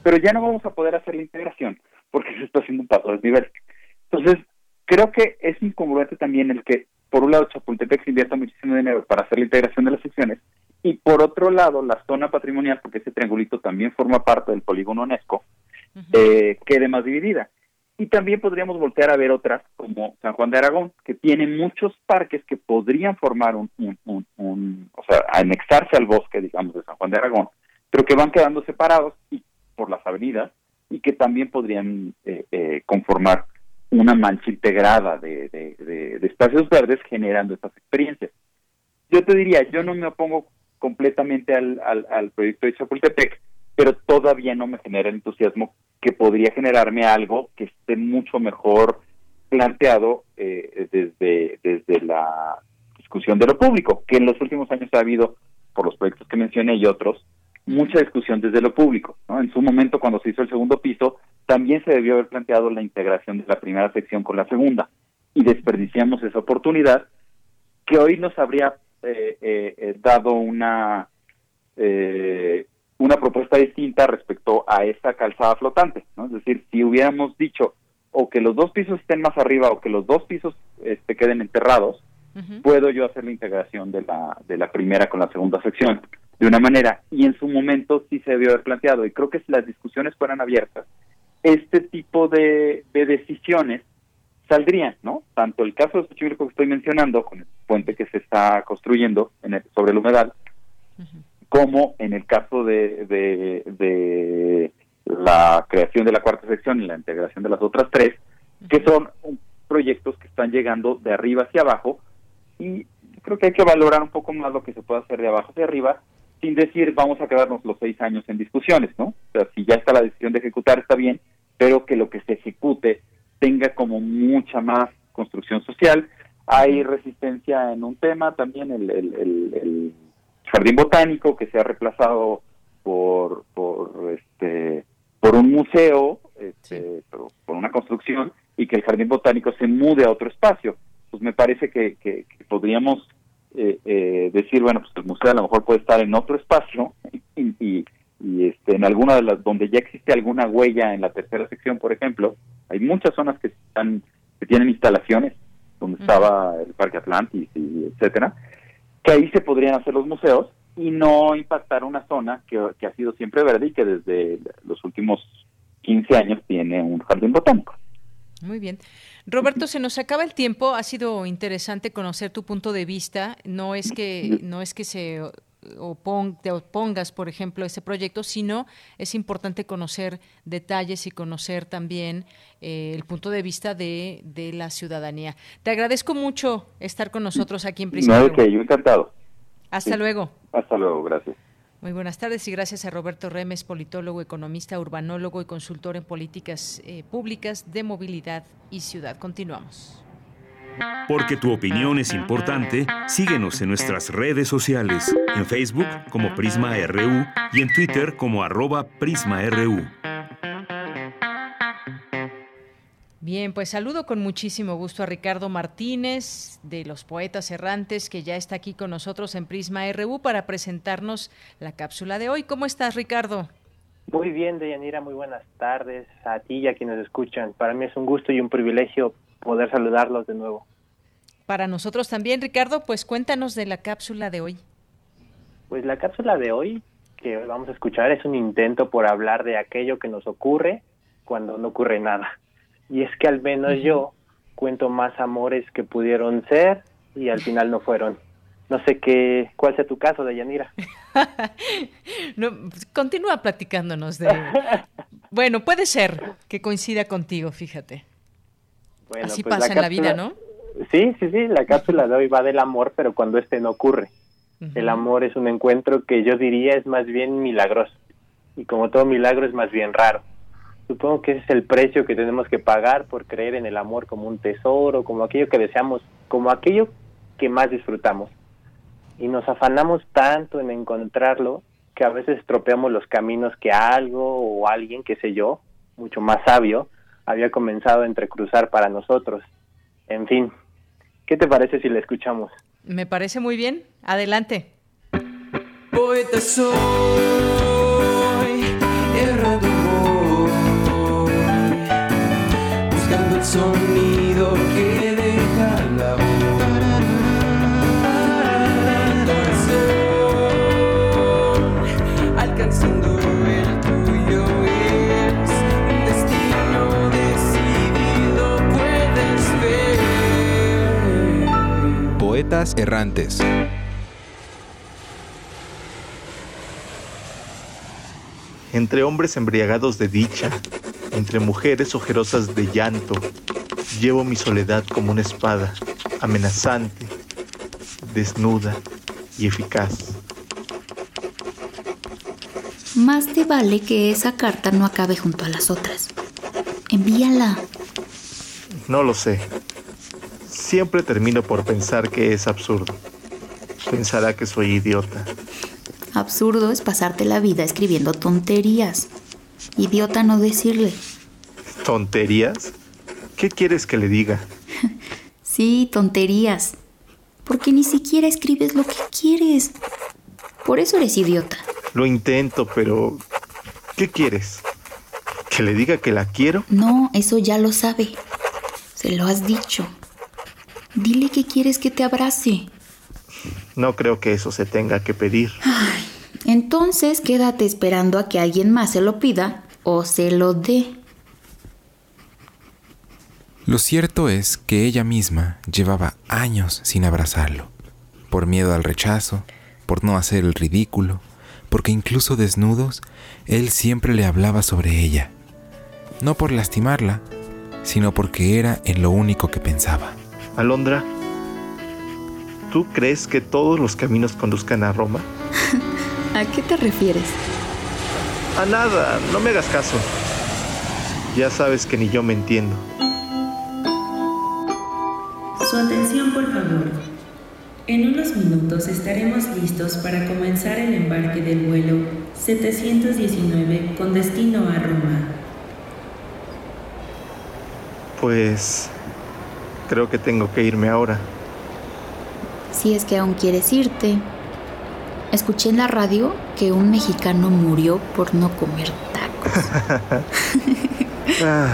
Pero ya no vamos a poder hacer la integración porque se está haciendo un paso a desnivel. Entonces, creo que es incongruente también el que, por un lado, Chapultepec se invierta muchísimo dinero para hacer la integración de las secciones y por otro lado, la zona patrimonial, porque ese triangulito también forma parte del polígono UNESCO, eh, quede más dividida. Y también podríamos voltear a ver otras como San Juan de Aragón, que tiene muchos parques que podrían formar un, un, o sea, anexarse al bosque, digamos, de San Juan de Aragón, pero que van quedando separados y, por las avenidas y que también podrían eh, eh, conformar una mancha integrada de, de espacios verdes generando estas experiencias. Yo te diría, yo no me opongo completamente al, al, proyecto de Chapultepec, pero todavía no me genera el entusiasmo que podría generarme algo que esté mucho mejor planteado eh, desde, desde la discusión de lo público, que en los últimos años ha habido, por los proyectos que mencioné y otros, mucha discusión desde lo público. En su momento, cuando se hizo el segundo piso, también se debió haber planteado la integración de la primera sección con la segunda, y desperdiciamos esa oportunidad que hoy nos habría eh, eh, eh, dado una eh, una propuesta distinta respecto a esa calzada flotante, ¿no? Es decir, si hubiéramos dicho o que los dos pisos estén más arriba o que los dos pisos este, queden enterrados, puedo yo hacer la integración de la, de la primera con la segunda sección de una manera. Y en su momento sí se debió haber planteado, y creo que si las discusiones fueran abiertas, este tipo de, de decisiones saldrían, ¿no? Tanto el caso de Xochimilco que estoy mencionando, con el puente que se está construyendo en sobre el humedal, como en el caso de, de, la creación de la cuarta sección y la integración de las otras tres, que son proyectos que están llegando de arriba hacia abajo y creo que hay que valorar un poco más lo que se puede hacer de abajo hacia arriba sin decir vamos a quedarnos los seis años en discusiones, ¿no? O sea, si ya está la decisión de ejecutar está bien, pero que lo que se ejecute tenga como mucha más construcción social. Hay resistencia en un tema, también el, el, el, jardín botánico que se ha reemplazado por, por, este, por un museo, este, por una construcción, y que el jardín botánico se mude a otro espacio. Pues me parece que, que, podríamos eh, eh, decir, bueno, pues el museo a lo mejor puede estar en otro espacio y, y, y este, en alguna de las donde ya existe alguna huella en la tercera sección, por ejemplo, hay muchas zonas que están que tienen instalaciones donde estaba el Parque Atlantis y etcétera, que ahí se podrían hacer los museos y no impactar una zona que, que ha sido siempre verde y que desde los últimos 15 años tiene un jardín botánico. Muy bien. Roberto, se nos acaba el tiempo. Ha sido interesante conocer tu punto de vista. No es que no es que se te opongas, por ejemplo, a ese proyecto, sino es importante conocer detalles y conocer también eh, el punto de vista de, de, la ciudadanía. Te agradezco mucho estar con nosotros aquí en Prisma. No, ok, yo encantado. Hasta luego. Hasta luego, gracias. Muy buenas tardes y gracias a Roberto Remes, politólogo, economista, urbanólogo y consultor en políticas eh, públicas de movilidad y ciudad. Continuamos. Porque tu opinión es importante, síguenos en nuestras redes sociales, en Facebook como Prisma RU y en Twitter como arroba PrismaRU. Bien, pues saludo con muchísimo gusto a Ricardo Martínez de los Poetas Errantes, que ya está aquí con nosotros en Prisma RU para presentarnos la cápsula de hoy. ¿Cómo estás, Ricardo? Muy bien, Deyanira, muy buenas tardes a ti y a quienes escuchan. Para mí es un gusto y un privilegio poder saludarlos de nuevo. Para nosotros también, Ricardo, pues cuéntanos de la cápsula de hoy. Pues la cápsula de hoy que vamos a escuchar es un intento por hablar de aquello que nos ocurre cuando no ocurre nada. Y es que al menos yo cuento más amores que pudieron ser y al final no fueron. No sé qué, cuál sea tu caso, Deyanira. no, pues, continúa platicándonos de... bueno, puede ser que coincida contigo, fíjate. Así pues pasa en la vida, ¿no? Sí, sí, sí, la cápsula de hoy va del amor, pero cuando este no ocurre. El amor es un encuentro que yo diría es más bien milagroso. Y como todo milagro es más bien raro. Supongo que ese es el precio que tenemos que pagar por creer en el amor como un tesoro, como aquello que deseamos, como aquello que más disfrutamos. Y nos afanamos tanto en encontrarlo que a veces estropeamos los caminos que algo o alguien, qué sé yo, mucho más sabio, había comenzado a entrecruzar para nosotros. En fin, ¿qué te parece si le escuchamos? Me parece muy bien. Adelante. Poeta soy, Poetas errantes. entre hombres embriagados de dicha, entre mujeres ojerosas de llanto, llevo mi soledad como una espada, amenazante, desnuda y eficaz. Más te vale que esa carta no acabe junto a las otras. Envíala. No lo sé. Siempre termino por pensar que es absurdo. Pensará que soy idiota. Absurdo es pasarte la vida escribiendo tonterías. Idiota no decirle. ¿Tonterías? ¿Qué quieres que le diga? sí, tonterías. Porque ni siquiera escribes lo que quieres. Por eso eres idiota. Lo intento, pero... ¿Qué quieres? ¿Que le diga que la quiero? No, eso ya lo sabe. Se lo has dicho. Dile que quieres que te abrace. No creo que eso se tenga que pedir. Ay, entonces quédate esperando a que alguien más se lo pida o se lo dé. Lo cierto es que ella misma llevaba años sin abrazarlo, por miedo al rechazo, por no hacer el ridículo, porque incluso desnudos, él siempre le hablaba sobre ella, no por lastimarla, sino porque era en lo único que pensaba. Alondra, ¿tú crees que todos los caminos conduzcan a Roma? ¿A qué te refieres? A nada, no me hagas caso. Ya sabes que ni yo me entiendo. Su atención, por favor. En unos minutos estaremos listos para comenzar el embarque del vuelo 719 con destino a Roma. Pues creo que tengo que irme ahora. Si es que aún quieres irte. Escuché en la radio que un mexicano murió por no comer tacos. Ah,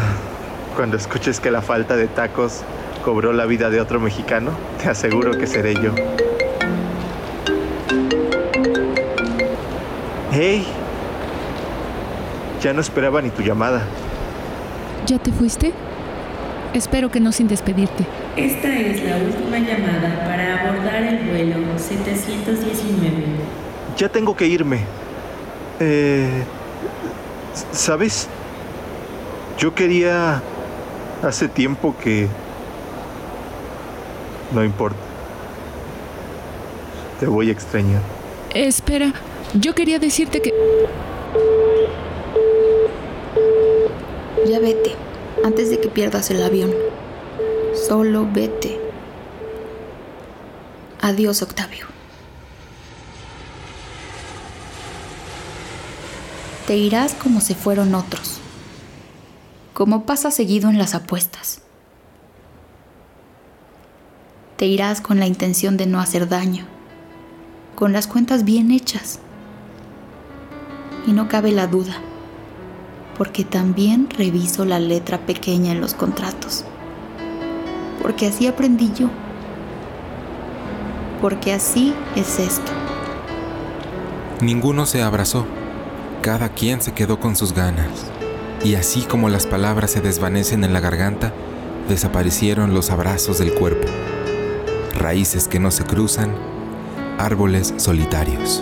Cuando escuches que la falta de tacos cobró la vida de otro mexicano, te aseguro que seré yo. ¡Hey! Ya no esperaba ni tu llamada. ¿Ya te fuiste? Espero que no sin despedirte. Esta es la última llamada para abordar el vuelo 719. Ya tengo que irme. Eh, ¿Sabes? Yo quería... Hace tiempo que... No importa. Te voy a extrañar. Espera, yo quería decirte que... Ya vete, antes de que pierdas el avión. Solo vete. Adiós, Octavio. Te irás como se fueron otros, como pasa seguido en las apuestas. Te irás con la intención de no hacer daño, con las cuentas bien hechas. Y no cabe la duda, porque también reviso la letra pequeña en los contratos. Porque así aprendí yo. Porque así es esto. Ninguno se abrazó, cada quien se quedó con sus ganas, y así como las palabras se desvanecen en la garganta, desaparecieron los abrazos del cuerpo, raíces que no se cruzan, árboles solitarios.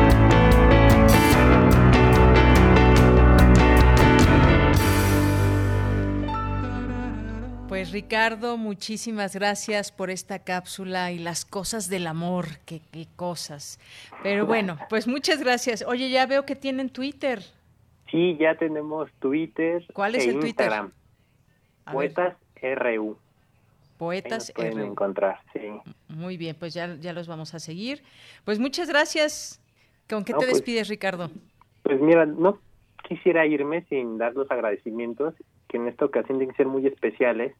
Pues Ricardo, muchísimas gracias por esta cápsula y las cosas del amor, qué, qué cosas. Pero bueno, pues muchas gracias. Oye, ya veo que tienen Twitter. Sí, ya tenemos Twitter. ¿Cuál es e el Twitter? Ver. Poetas RU. Poetas Ahí nos pueden RU. encontrar, sí. Muy bien, pues ya, ya los vamos a seguir. Pues muchas gracias. ¿Con qué No, te pues- despides, Ricardo? Pues mira, no quisiera irme sin dar los agradecimientos, que en esta ocasión tienen que ser muy especiales,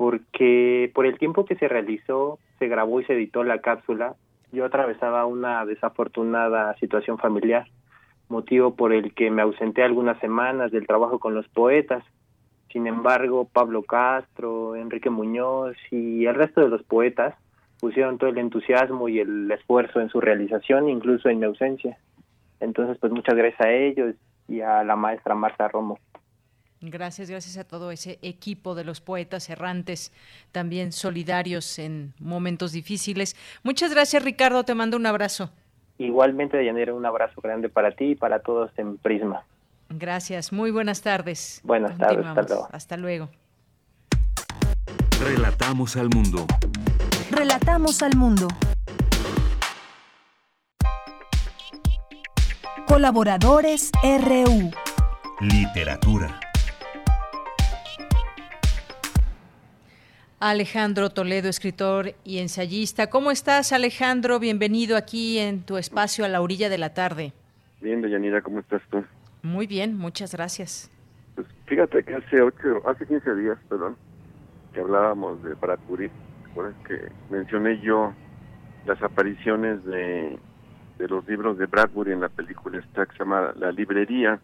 porque por el tiempo que se realizó, se grabó y se editó la cápsula, yo atravesaba una desafortunada situación familiar, motivo por el que me ausenté algunas semanas del trabajo con los poetas. Sin embargo, Pablo Castro, Enrique Muñoz y el resto de los poetas pusieron todo el entusiasmo y el esfuerzo en su realización, incluso en mi ausencia. Entonces, pues muchas gracias a ellos y a la maestra Marta Romo. Gracias, gracias a todo ese equipo de los poetas errantes, también solidarios en momentos difíciles. Muchas gracias, Ricardo. Te mando un abrazo. Igualmente, Deyanira, un abrazo grande para ti y para todos en Prisma. Gracias. Muy buenas tardes. Buenas tardes, hasta luego. Hasta luego. Relatamos al mundo. Relatamos al mundo. Colaboradores RU. Literatura. Alejandro Toledo, escritor y ensayista. ¿Cómo estás, Alejandro? Bienvenido aquí en tu espacio a la orilla de la tarde. Bien, Deyanira, ¿cómo estás tú? Muy bien, muchas gracias. Pues fíjate que hace ocho, hace 15 días, perdón, que hablábamos de Bradbury, ¿te acuerdas que mencioné yo las apariciones de, de los libros de Bradbury en la película esta que se llama La Librería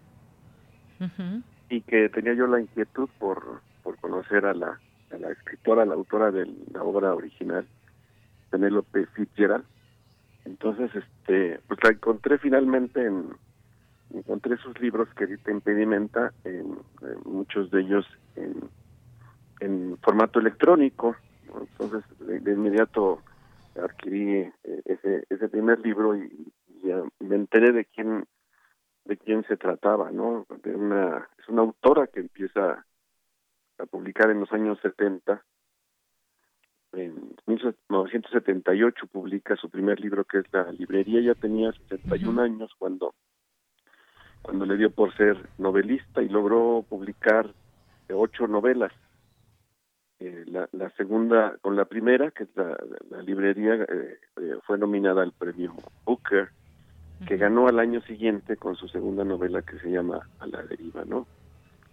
y que tenía yo la inquietud por, por conocer a la, a la escritora, la autora de la obra original, Penélope Fitzgerald. Entonces, este, pues la encontré finalmente en, encontré sus libros que edita Impedimenta, en, en muchos de ellos en, formato electrónico. Entonces, de, inmediato adquirí eh, ese, ese primer libro y, me enteré de quién de quién se trataba, ¿no? De una es una autora que empieza a publicar en los años 70 en 1978 publica su primer libro que es La librería, ya tenía 71 años cuando cuando le dio por ser novelista y logró publicar ocho novelas. Eh, la, la segunda, con la primera, que es la, la librería, eh, eh, fue nominada al premio Booker, que ganó al año siguiente con su segunda novela que se llama A la deriva, ¿no?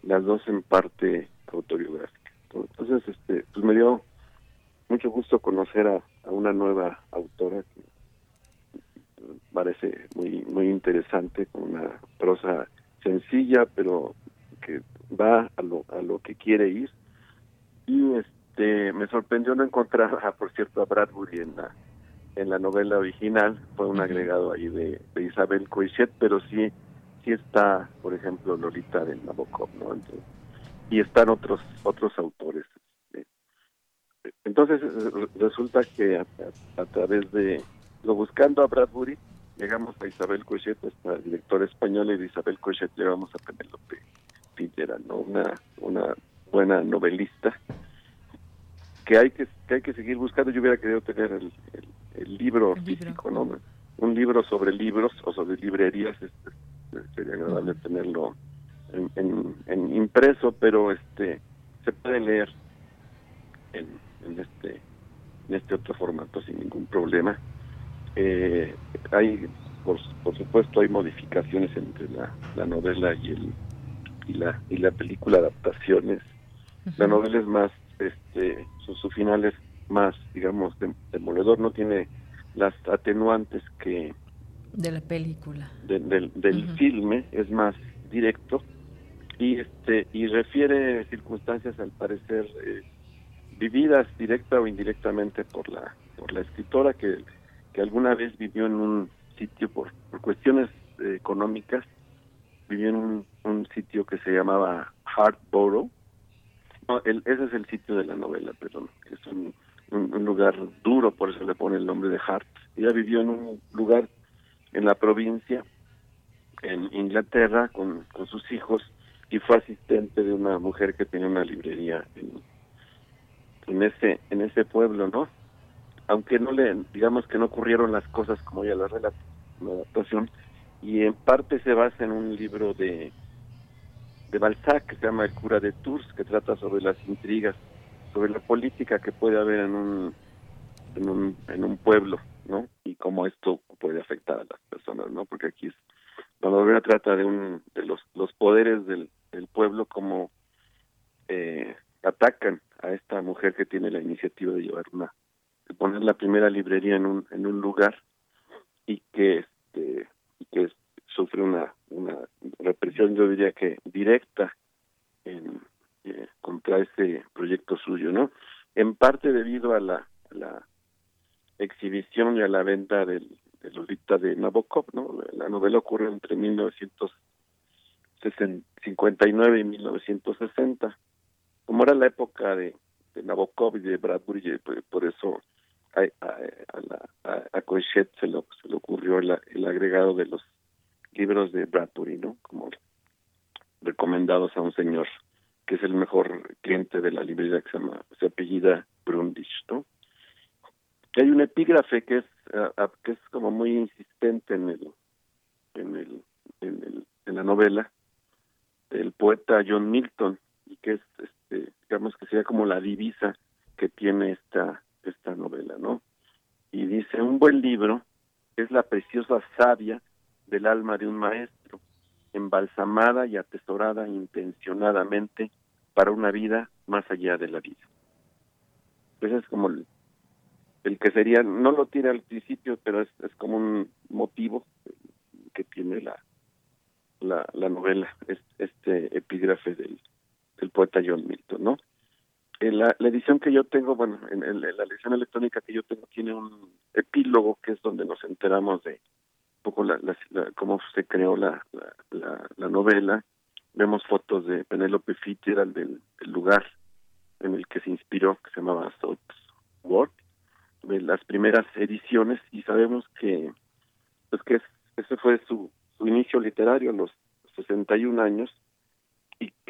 Las dos en parte autobiográficas. Entonces, este, pues me dio mucho gusto conocer a, a una nueva autora que parece muy muy interesante con una prosa sencilla pero que va a lo a lo que quiere ir. Y este me sorprendió no encontrar a, por cierto a Bradbury en la en la novela original. Fue un agregado ahí de, de Isabel Coixet pero sí sí está por ejemplo Lolita de Nabokov no Entonces, y están otros otros autores entonces resulta que a, a- a través de lo buscando a Bradbury llegamos a Isabel Cochet, nuestra directora española, y de Isabel Cochet llegamos a Penélope Figuera, ¿no? Una, una buena novelista que hay que, que hay que seguir buscando. Yo hubiera querido tener el, el, el libro físico, ¿no? Un libro sobre libros o sobre librerías, este, sería agradable tenerlo en, en, en impreso, pero este se puede leer en, en este en este otro formato sin ningún problema. Eh, hay, por, por supuesto, hay modificaciones entre la, la novela y el y la y la película adaptaciones. La novela es más, este, su, su final es más, digamos, dem- demoledor, no tiene las atenuantes que De la película. de- del, del filme, es más directo y este y refiere circunstancias al parecer eh, vividas directa o indirectamente por la por la escritora que, que alguna vez vivió en un sitio por, por cuestiones eh, económicas vivió en un, sitio que se llamaba Hartborough no, el- ese es el sitio de la novela perdón. Es un, un, un lugar duro por eso le pone el nombre de Hart. Ella vivió en un lugar en la provincia en Inglaterra con, con sus hijos y fue asistente de una mujer que tenía una librería en, en ese en ese pueblo, ¿no? Aunque no le digamos que no ocurrieron las cosas como ella las relata la adaptación y en parte se basa en un libro de de Balzac que se llama El cura de Tours que trata sobre las intrigas, sobre la política que puede haber en un en un en un pueblo, ¿no? Y cómo esto puede afectar a las personas, ¿no? Porque aquí es la novela trata de un de los los poderes del, del pueblo como eh, atacan a esta mujer que tiene la iniciativa de llevar una de poner la primera librería en un en un lugar y que este y que sufre una una represión yo diría que directa en eh, contra ese proyecto suyo no en parte debido a la, la exhibición y a la venta del, de Lolita de Nabokov, ¿no? La novela ocurre entre 1959 y 1960. Como era la época de, Nabokov y de Bradbury, por, eso a, a, a, Coixet se, lo, se le ocurrió el, agregado de los libros de Bradbury, ¿no? Como recomendados a un señor que es el mejor cliente de la librería que se llama, se apellida Brundage, ¿no? que hay un epígrafe que es que es como muy insistente en el en el en, el, en la novela poeta John Milton y que es este digamos que sería como la divisa que tiene esta esta novela no y dice un buen libro es la preciosa savia del alma de un maestro embalsamada y atesorada intencionadamente para una vida más allá de la vida ese es como el, que sería, no lo tiene al principio, pero es, es como un motivo que tiene la la, la novela, es, epígrafe del, poeta John Milton, ¿no? En la, la edición que yo tengo, bueno, en, el- en la edición electrónica que yo tengo tiene un epílogo que es donde nos enteramos de, poco la, cómo se creó la, la, la- la novela. Vemos fotos de Penélope Fitzgerald del, del lugar en el que se inspiró, que se llamaba Southwark, de las primeras ediciones, y sabemos que pues que es- ese fue su, su inicio literario a los 61 años,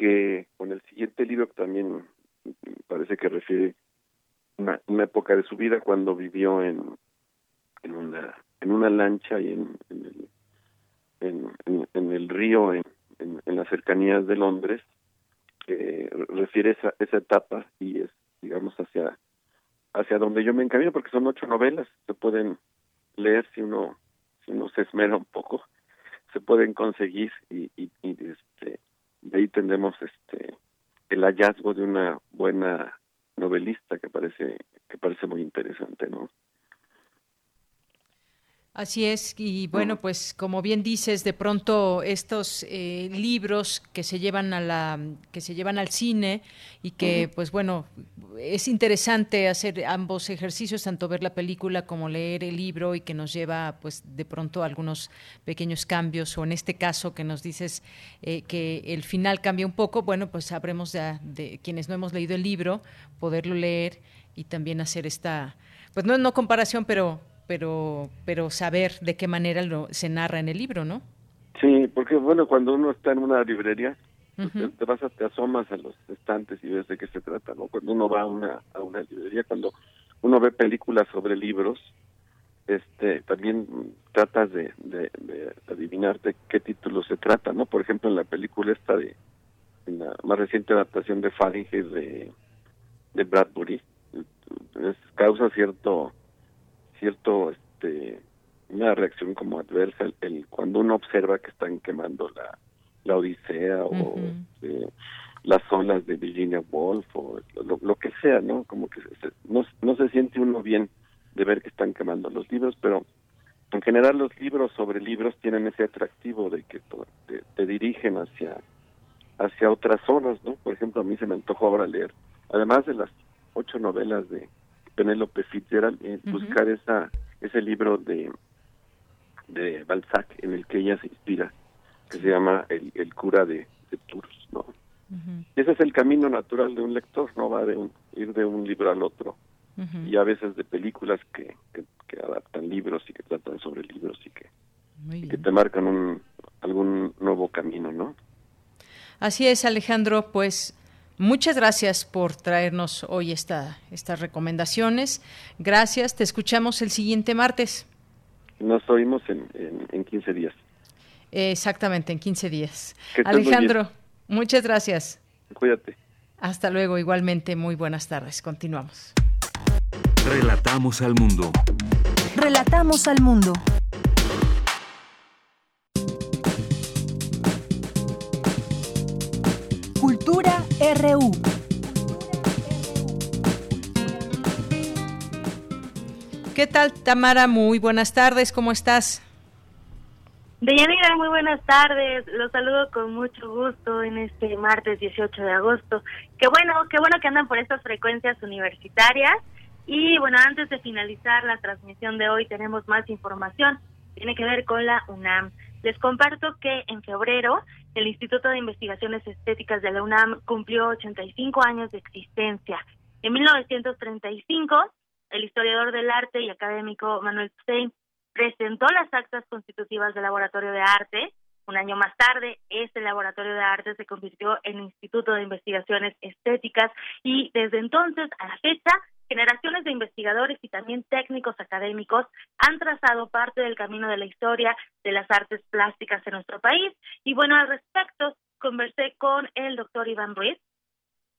que con el siguiente libro también parece que refiere una, una época de su vida cuando vivió en, en una en una lancha y en, en el en, el río en, en, las cercanías de Londres eh, refiere esa esa etapa y es digamos hacia hacia donde yo me encamino porque son ocho novelas se pueden leer si uno si uno se esmera un poco se pueden conseguir y, tendremos este el hallazgo de una buena novelista que parece que parece muy interesante no Así es, y bueno, pues como bien dices, de pronto estos eh, libros que se llevan a la, que se llevan al cine y que, pues bueno, es interesante hacer ambos ejercicios, tanto ver la película como leer el libro y que nos lleva, pues de pronto a algunos pequeños cambios o en este caso que nos dices eh, que el final cambia un poco, bueno, pues sabremos de, de quienes no hemos leído el libro poderlo leer y también hacer esta, pues no no comparación, pero pero pero saber de qué manera lo, se narra en el libro, ¿no? Sí, porque bueno, cuando uno está en una librería, pues, te, te vas a, te asomas a los estantes y ves de qué se trata, ¿no? Cuando uno va a una, a una librería, cuando uno ve películas sobre libros, este, también tratas de, de, de adivinar de qué título se trata, ¿no? Por ejemplo, en la película esta de, en la más reciente adaptación de Fahrenheit de, de Bradbury, es, causa cierto, cierto, este, una reacción como adversa el, el- cuando uno observa que están quemando la, la Odisea o eh, las olas de Virginia Woolf o lo, lo que sea, ¿no? Como que se- se- no, no se siente uno bien de ver que están quemando los libros, pero en general los libros sobre libros tienen ese atractivo de que te, te dirigen hacia hacia otras zonas, ¿no? Por ejemplo, a mí se me antojó ahora leer, además de las ocho novelas de Penélope Fitzgerald, eh, buscar esa ese libro de de Balzac en el que ella se inspira, que se llama El, el cura de, de Tours, ¿no? Ese es el camino natural de un lector, no va de un, ir de un libro al otro. Y a veces de películas que, que, que adaptan libros y que tratan sobre libros y que, y que te marcan un, algún nuevo camino, ¿no? Así es, Alejandro, pues muchas gracias por traernos hoy esta, estas recomendaciones. Gracias, te escuchamos el siguiente martes. Nos oímos en, en, en 15 días. Eh, Exactamente, en 15 días. Alejandro, muchas gracias. Cuídate. Hasta luego, igualmente, muy buenas tardes. Continuamos. Relatamos al mundo. Relatamos al mundo. Cultura RU. ¿Qué tal, Tamara? Muy buenas tardes, ¿cómo estás? Deyanira, muy buenas tardes. Los saludo con mucho gusto en este martes 18 de agosto. Qué bueno, qué bueno que andan por estas frecuencias universitarias. Y bueno, antes de finalizar la transmisión de hoy tenemos más información. Tiene que ver con la UNAM. Les comparto que en febrero el Instituto de Investigaciones Estéticas de la UNAM cumplió 85 años de existencia. En 1935, el historiador del arte y académico Manuel Stein presentó las actas constitutivas del Laboratorio de Arte. Un año más tarde, este Laboratorio de Arte se convirtió en Instituto de Investigaciones Estéticas y desde entonces a la fecha, generaciones de investigadores y también técnicos académicos han trazado parte del camino de la historia de las artes plásticas en nuestro país. Y bueno, al respecto, conversé con el doctor Iván Ruiz,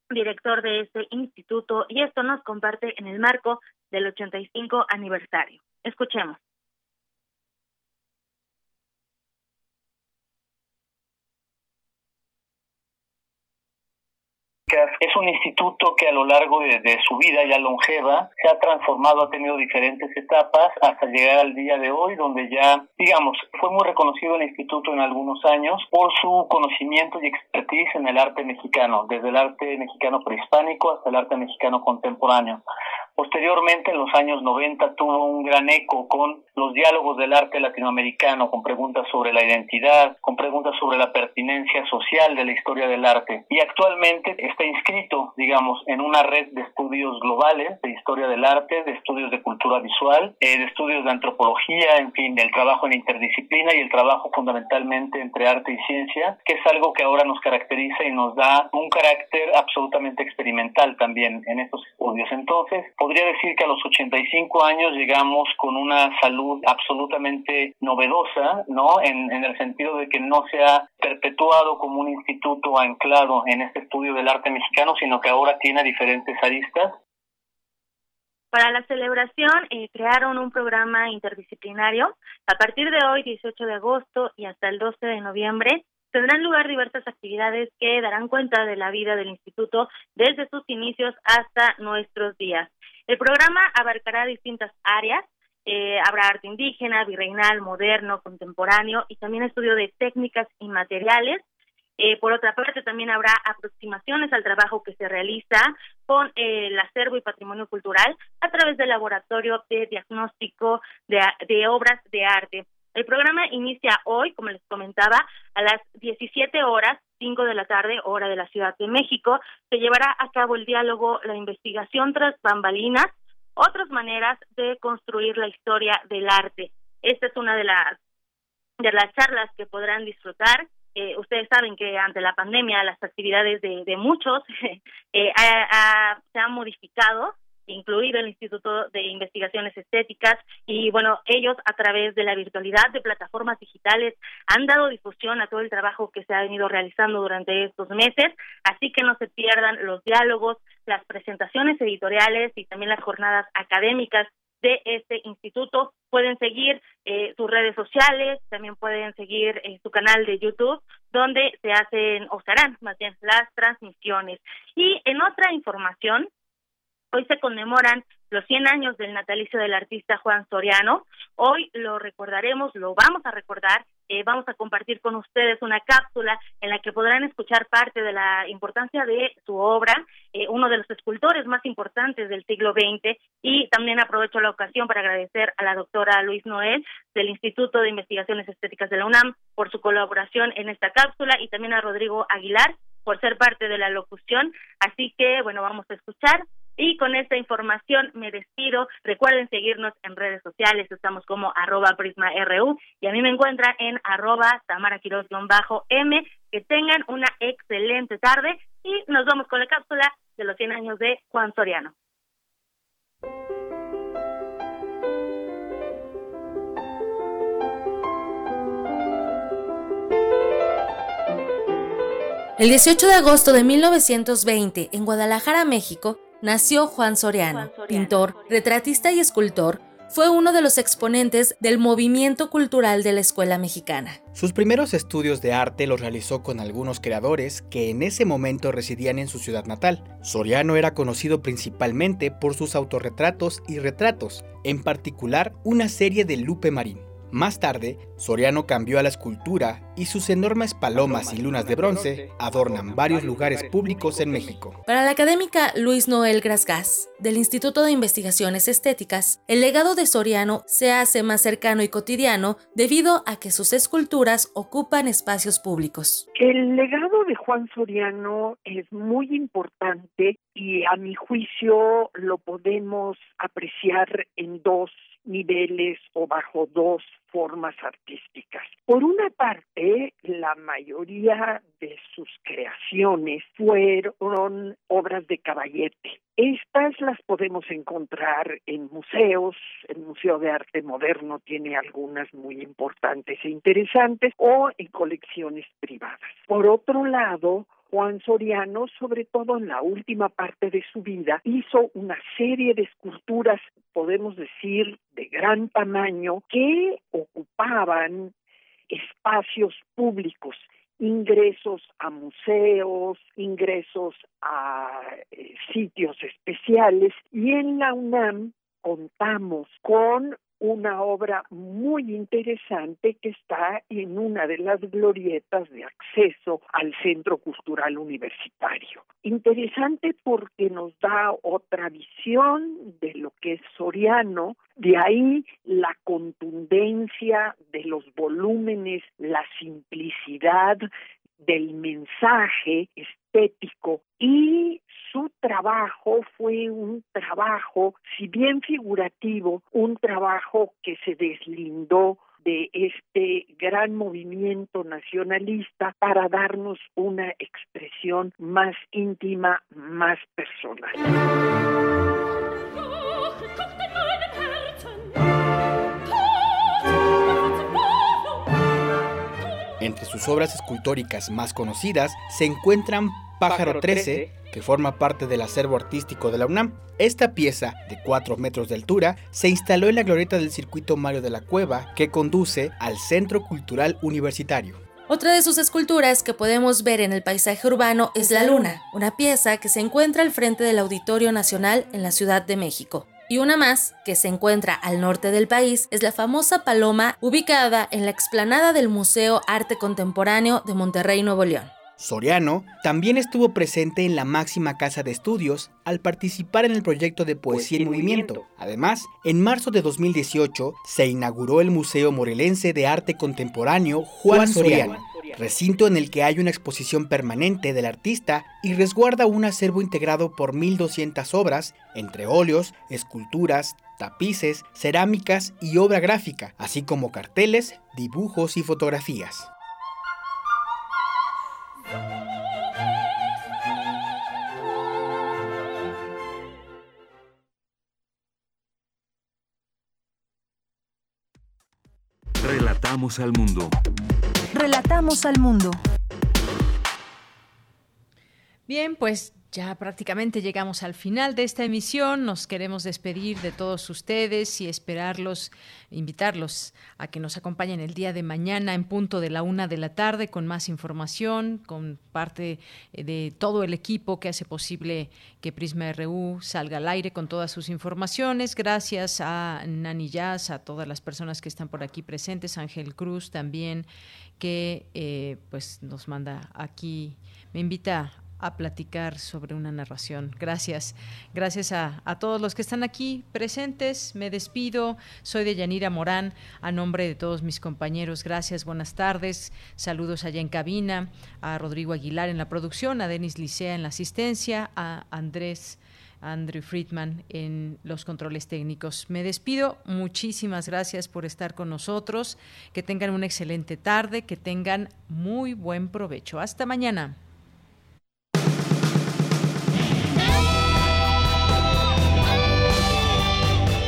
director de este instituto, y esto nos comparte en el marco del 85 aniversario. Escuchemos. Es un instituto que a lo largo de, de, su vida ya longeva se ha transformado, ha tenido diferentes etapas hasta llegar al día de hoy, donde ya, digamos, fue muy reconocido el instituto en algunos años por su conocimiento y expertise en el arte mexicano, desde el arte mexicano prehispánico hasta el arte mexicano contemporáneo. Posteriormente, en los años 90, tuvo un gran eco con los diálogos del arte latinoamericano, con preguntas sobre la identidad, con preguntas sobre la pertinencia social de la historia del arte. Y actualmente está inscrito, digamos, en una red de estudios globales de historia del arte, de estudios de cultura visual, eh, de estudios de antropología, en fin, del trabajo en interdisciplina y el trabajo fundamentalmente entre arte y ciencia, que es algo que ahora nos caracteriza y nos da un carácter absolutamente experimental también en estos estudios. Entonces, podría decir que a los 85 años llegamos con una salud absolutamente novedosa, ¿no? En, en el sentido de que no se ha perpetuado como un instituto anclado en este estudio del arte mexicano, sino que ahora tiene diferentes aristas Para la celebración eh, crearon un programa interdisciplinario. A partir de hoy, 18 de agosto y hasta el 12 de noviembre, tendrán lugar diversas actividades que darán cuenta de la vida del instituto desde sus inicios hasta nuestros días. El programa abarcará distintas áreas. eh, habrá arte indígena, virreinal, moderno, contemporáneo y también estudio de técnicas y materiales. Eh, por otra parte, también habrá aproximaciones al trabajo que se realiza con eh, el acervo y patrimonio cultural a través del laboratorio de diagnóstico de, de obras de arte. El programa inicia hoy, como les comentaba, a las 17 horas, 5 de la tarde, hora de la Ciudad de México. Se llevará a cabo el diálogo, la investigación tras bambalinas, otras maneras de construir la historia del arte. Esta es una de las de las charlas que podrán disfrutar. Eh, ustedes saben que ante la pandemia las actividades de, de muchos eh, ha- se han modificado, incluido el Instituto de Investigaciones Estéticas, y bueno, ellos a través de la virtualidad de plataformas digitales han dado difusión a todo el trabajo que se ha venido realizando durante estos meses, así que no se pierdan los diálogos, las presentaciones editoriales y también las jornadas académicas de este instituto. Pueden seguir eh, sus redes sociales, también pueden seguir eh, su canal de YouTube, donde se hacen, o se harán más bien, las transmisiones. Y en otra información, hoy se conmemoran los 100 años del natalicio del artista Juan Soriano. Hoy lo recordaremos, lo vamos a recordar. Eh, vamos a compartir con ustedes una cápsula en la que podrán escuchar parte de la importancia de su obra, eh, uno de los escultores más importantes del siglo XX. Y también aprovecho la ocasión para agradecer a la doctora Luis Noel del Instituto de Investigaciones Estéticas de la UNAM por su colaboración en esta cápsula y también a Rodrigo Aguilar por ser parte de la locución. Así que, bueno, vamos a escuchar y con esta información me despido. Recuerden seguirnos en redes sociales. Estamos como arroba prisma.ru y a mí me encuentran en arroba Tamara bajo m Que tengan una excelente tarde y nos vamos con la cápsula de los 100 años de Juan Soriano. El 18 de agosto de 1920, en Guadalajara, México, nació Juan Soriano, pintor, retratista y escultor. Fue uno de los exponentes del movimiento cultural de la escuela mexicana. Sus primeros estudios de arte los realizó con algunos creadores que en ese momento residían en su ciudad natal. Soriano era conocido principalmente por sus autorretratos y retratos, en particular una serie de Lupe Marín. Más tarde, Soriano cambió a la escultura y sus enormes palomas y lunas de bronce adornan varios lugares públicos en México. Para la académica Luis Noel Grasgas, del Instituto de Investigaciones Estéticas, el legado de Soriano se hace más cercano y cotidiano debido a que sus esculturas ocupan espacios públicos. El legado de Juan Soriano es muy importante y a mi juicio lo podemos apreciar en dos niveles o bajo dos formas artísticas. Por una parte, la mayoría de sus creaciones fueron obras de caballete. Estas las podemos encontrar en museos, el Museo de Arte Moderno tiene algunas muy importantes e interesantes, o en colecciones privadas. Por otro lado, Juan Soriano, sobre todo en la última parte de su vida, hizo una serie de esculturas, podemos decir, de gran tamaño, que ocupaban espacios públicos, ingresos a museos, ingresos a eh, sitios especiales y en la UNAM contamos con una obra muy interesante que está en una de las glorietas de acceso al Centro Cultural Universitario. Interesante porque nos da otra visión de lo que es Soriano, de ahí la contundencia de los volúmenes, la simplicidad del mensaje estético y su trabajo fue un trabajo, si bien figurativo, un trabajo que se deslindó de este gran movimiento nacionalista para darnos una expresión más íntima, más personal. Entre sus obras escultóricas más conocidas se encuentran Pájaro 13, que forma parte del acervo artístico de la UNAM. Esta pieza, de 4 metros de altura, se instaló en la glorieta del circuito Mario de la Cueva, que conduce al Centro Cultural Universitario. Otra de sus esculturas que podemos ver en el paisaje urbano es La Luna, una pieza que se encuentra al frente del Auditorio Nacional en la Ciudad de México. Y una más, que se encuentra al norte del país, es la famosa paloma ubicada en la explanada del Museo Arte Contemporáneo de Monterrey, Nuevo León. Soriano también estuvo presente en la máxima casa de estudios al participar en el proyecto de Poesía en Movimiento. Además, en marzo de 2018 se inauguró el Museo Morelense de Arte Contemporáneo Juan Soriano, recinto en el que hay una exposición permanente del artista y resguarda un acervo integrado por 1.200 obras, entre óleos, esculturas, tapices, cerámicas y obra gráfica, así como carteles, dibujos y fotografías. Relatamos al mundo. Relatamos al mundo. Bien, pues ya prácticamente llegamos al final de esta emisión. Nos queremos despedir de todos ustedes y esperarlos, invitarlos a que nos acompañen el día de mañana en punto de la una de la tarde con más información, con parte eh, de todo el equipo que hace posible que Prisma RU salga al aire con todas sus informaciones. Gracias a Nani Jazz, a todas las personas que están por aquí presentes, Ángel Cruz también, que eh, pues nos manda aquí, me invita a platicar sobre una narración. Gracias. Gracias a, todos los que están aquí presentes. Me despido. Soy de Yanira Morán. A nombre de todos mis compañeros, gracias. Buenas tardes. Saludos allá en cabina. A Rodrigo Aguilar en la producción. A Denis Licea en la asistencia. A Andrés. Andrew Friedman en los controles técnicos. Me despido. Muchísimas gracias por estar con nosotros. Que tengan una excelente tarde. Que tengan muy buen provecho. Hasta mañana.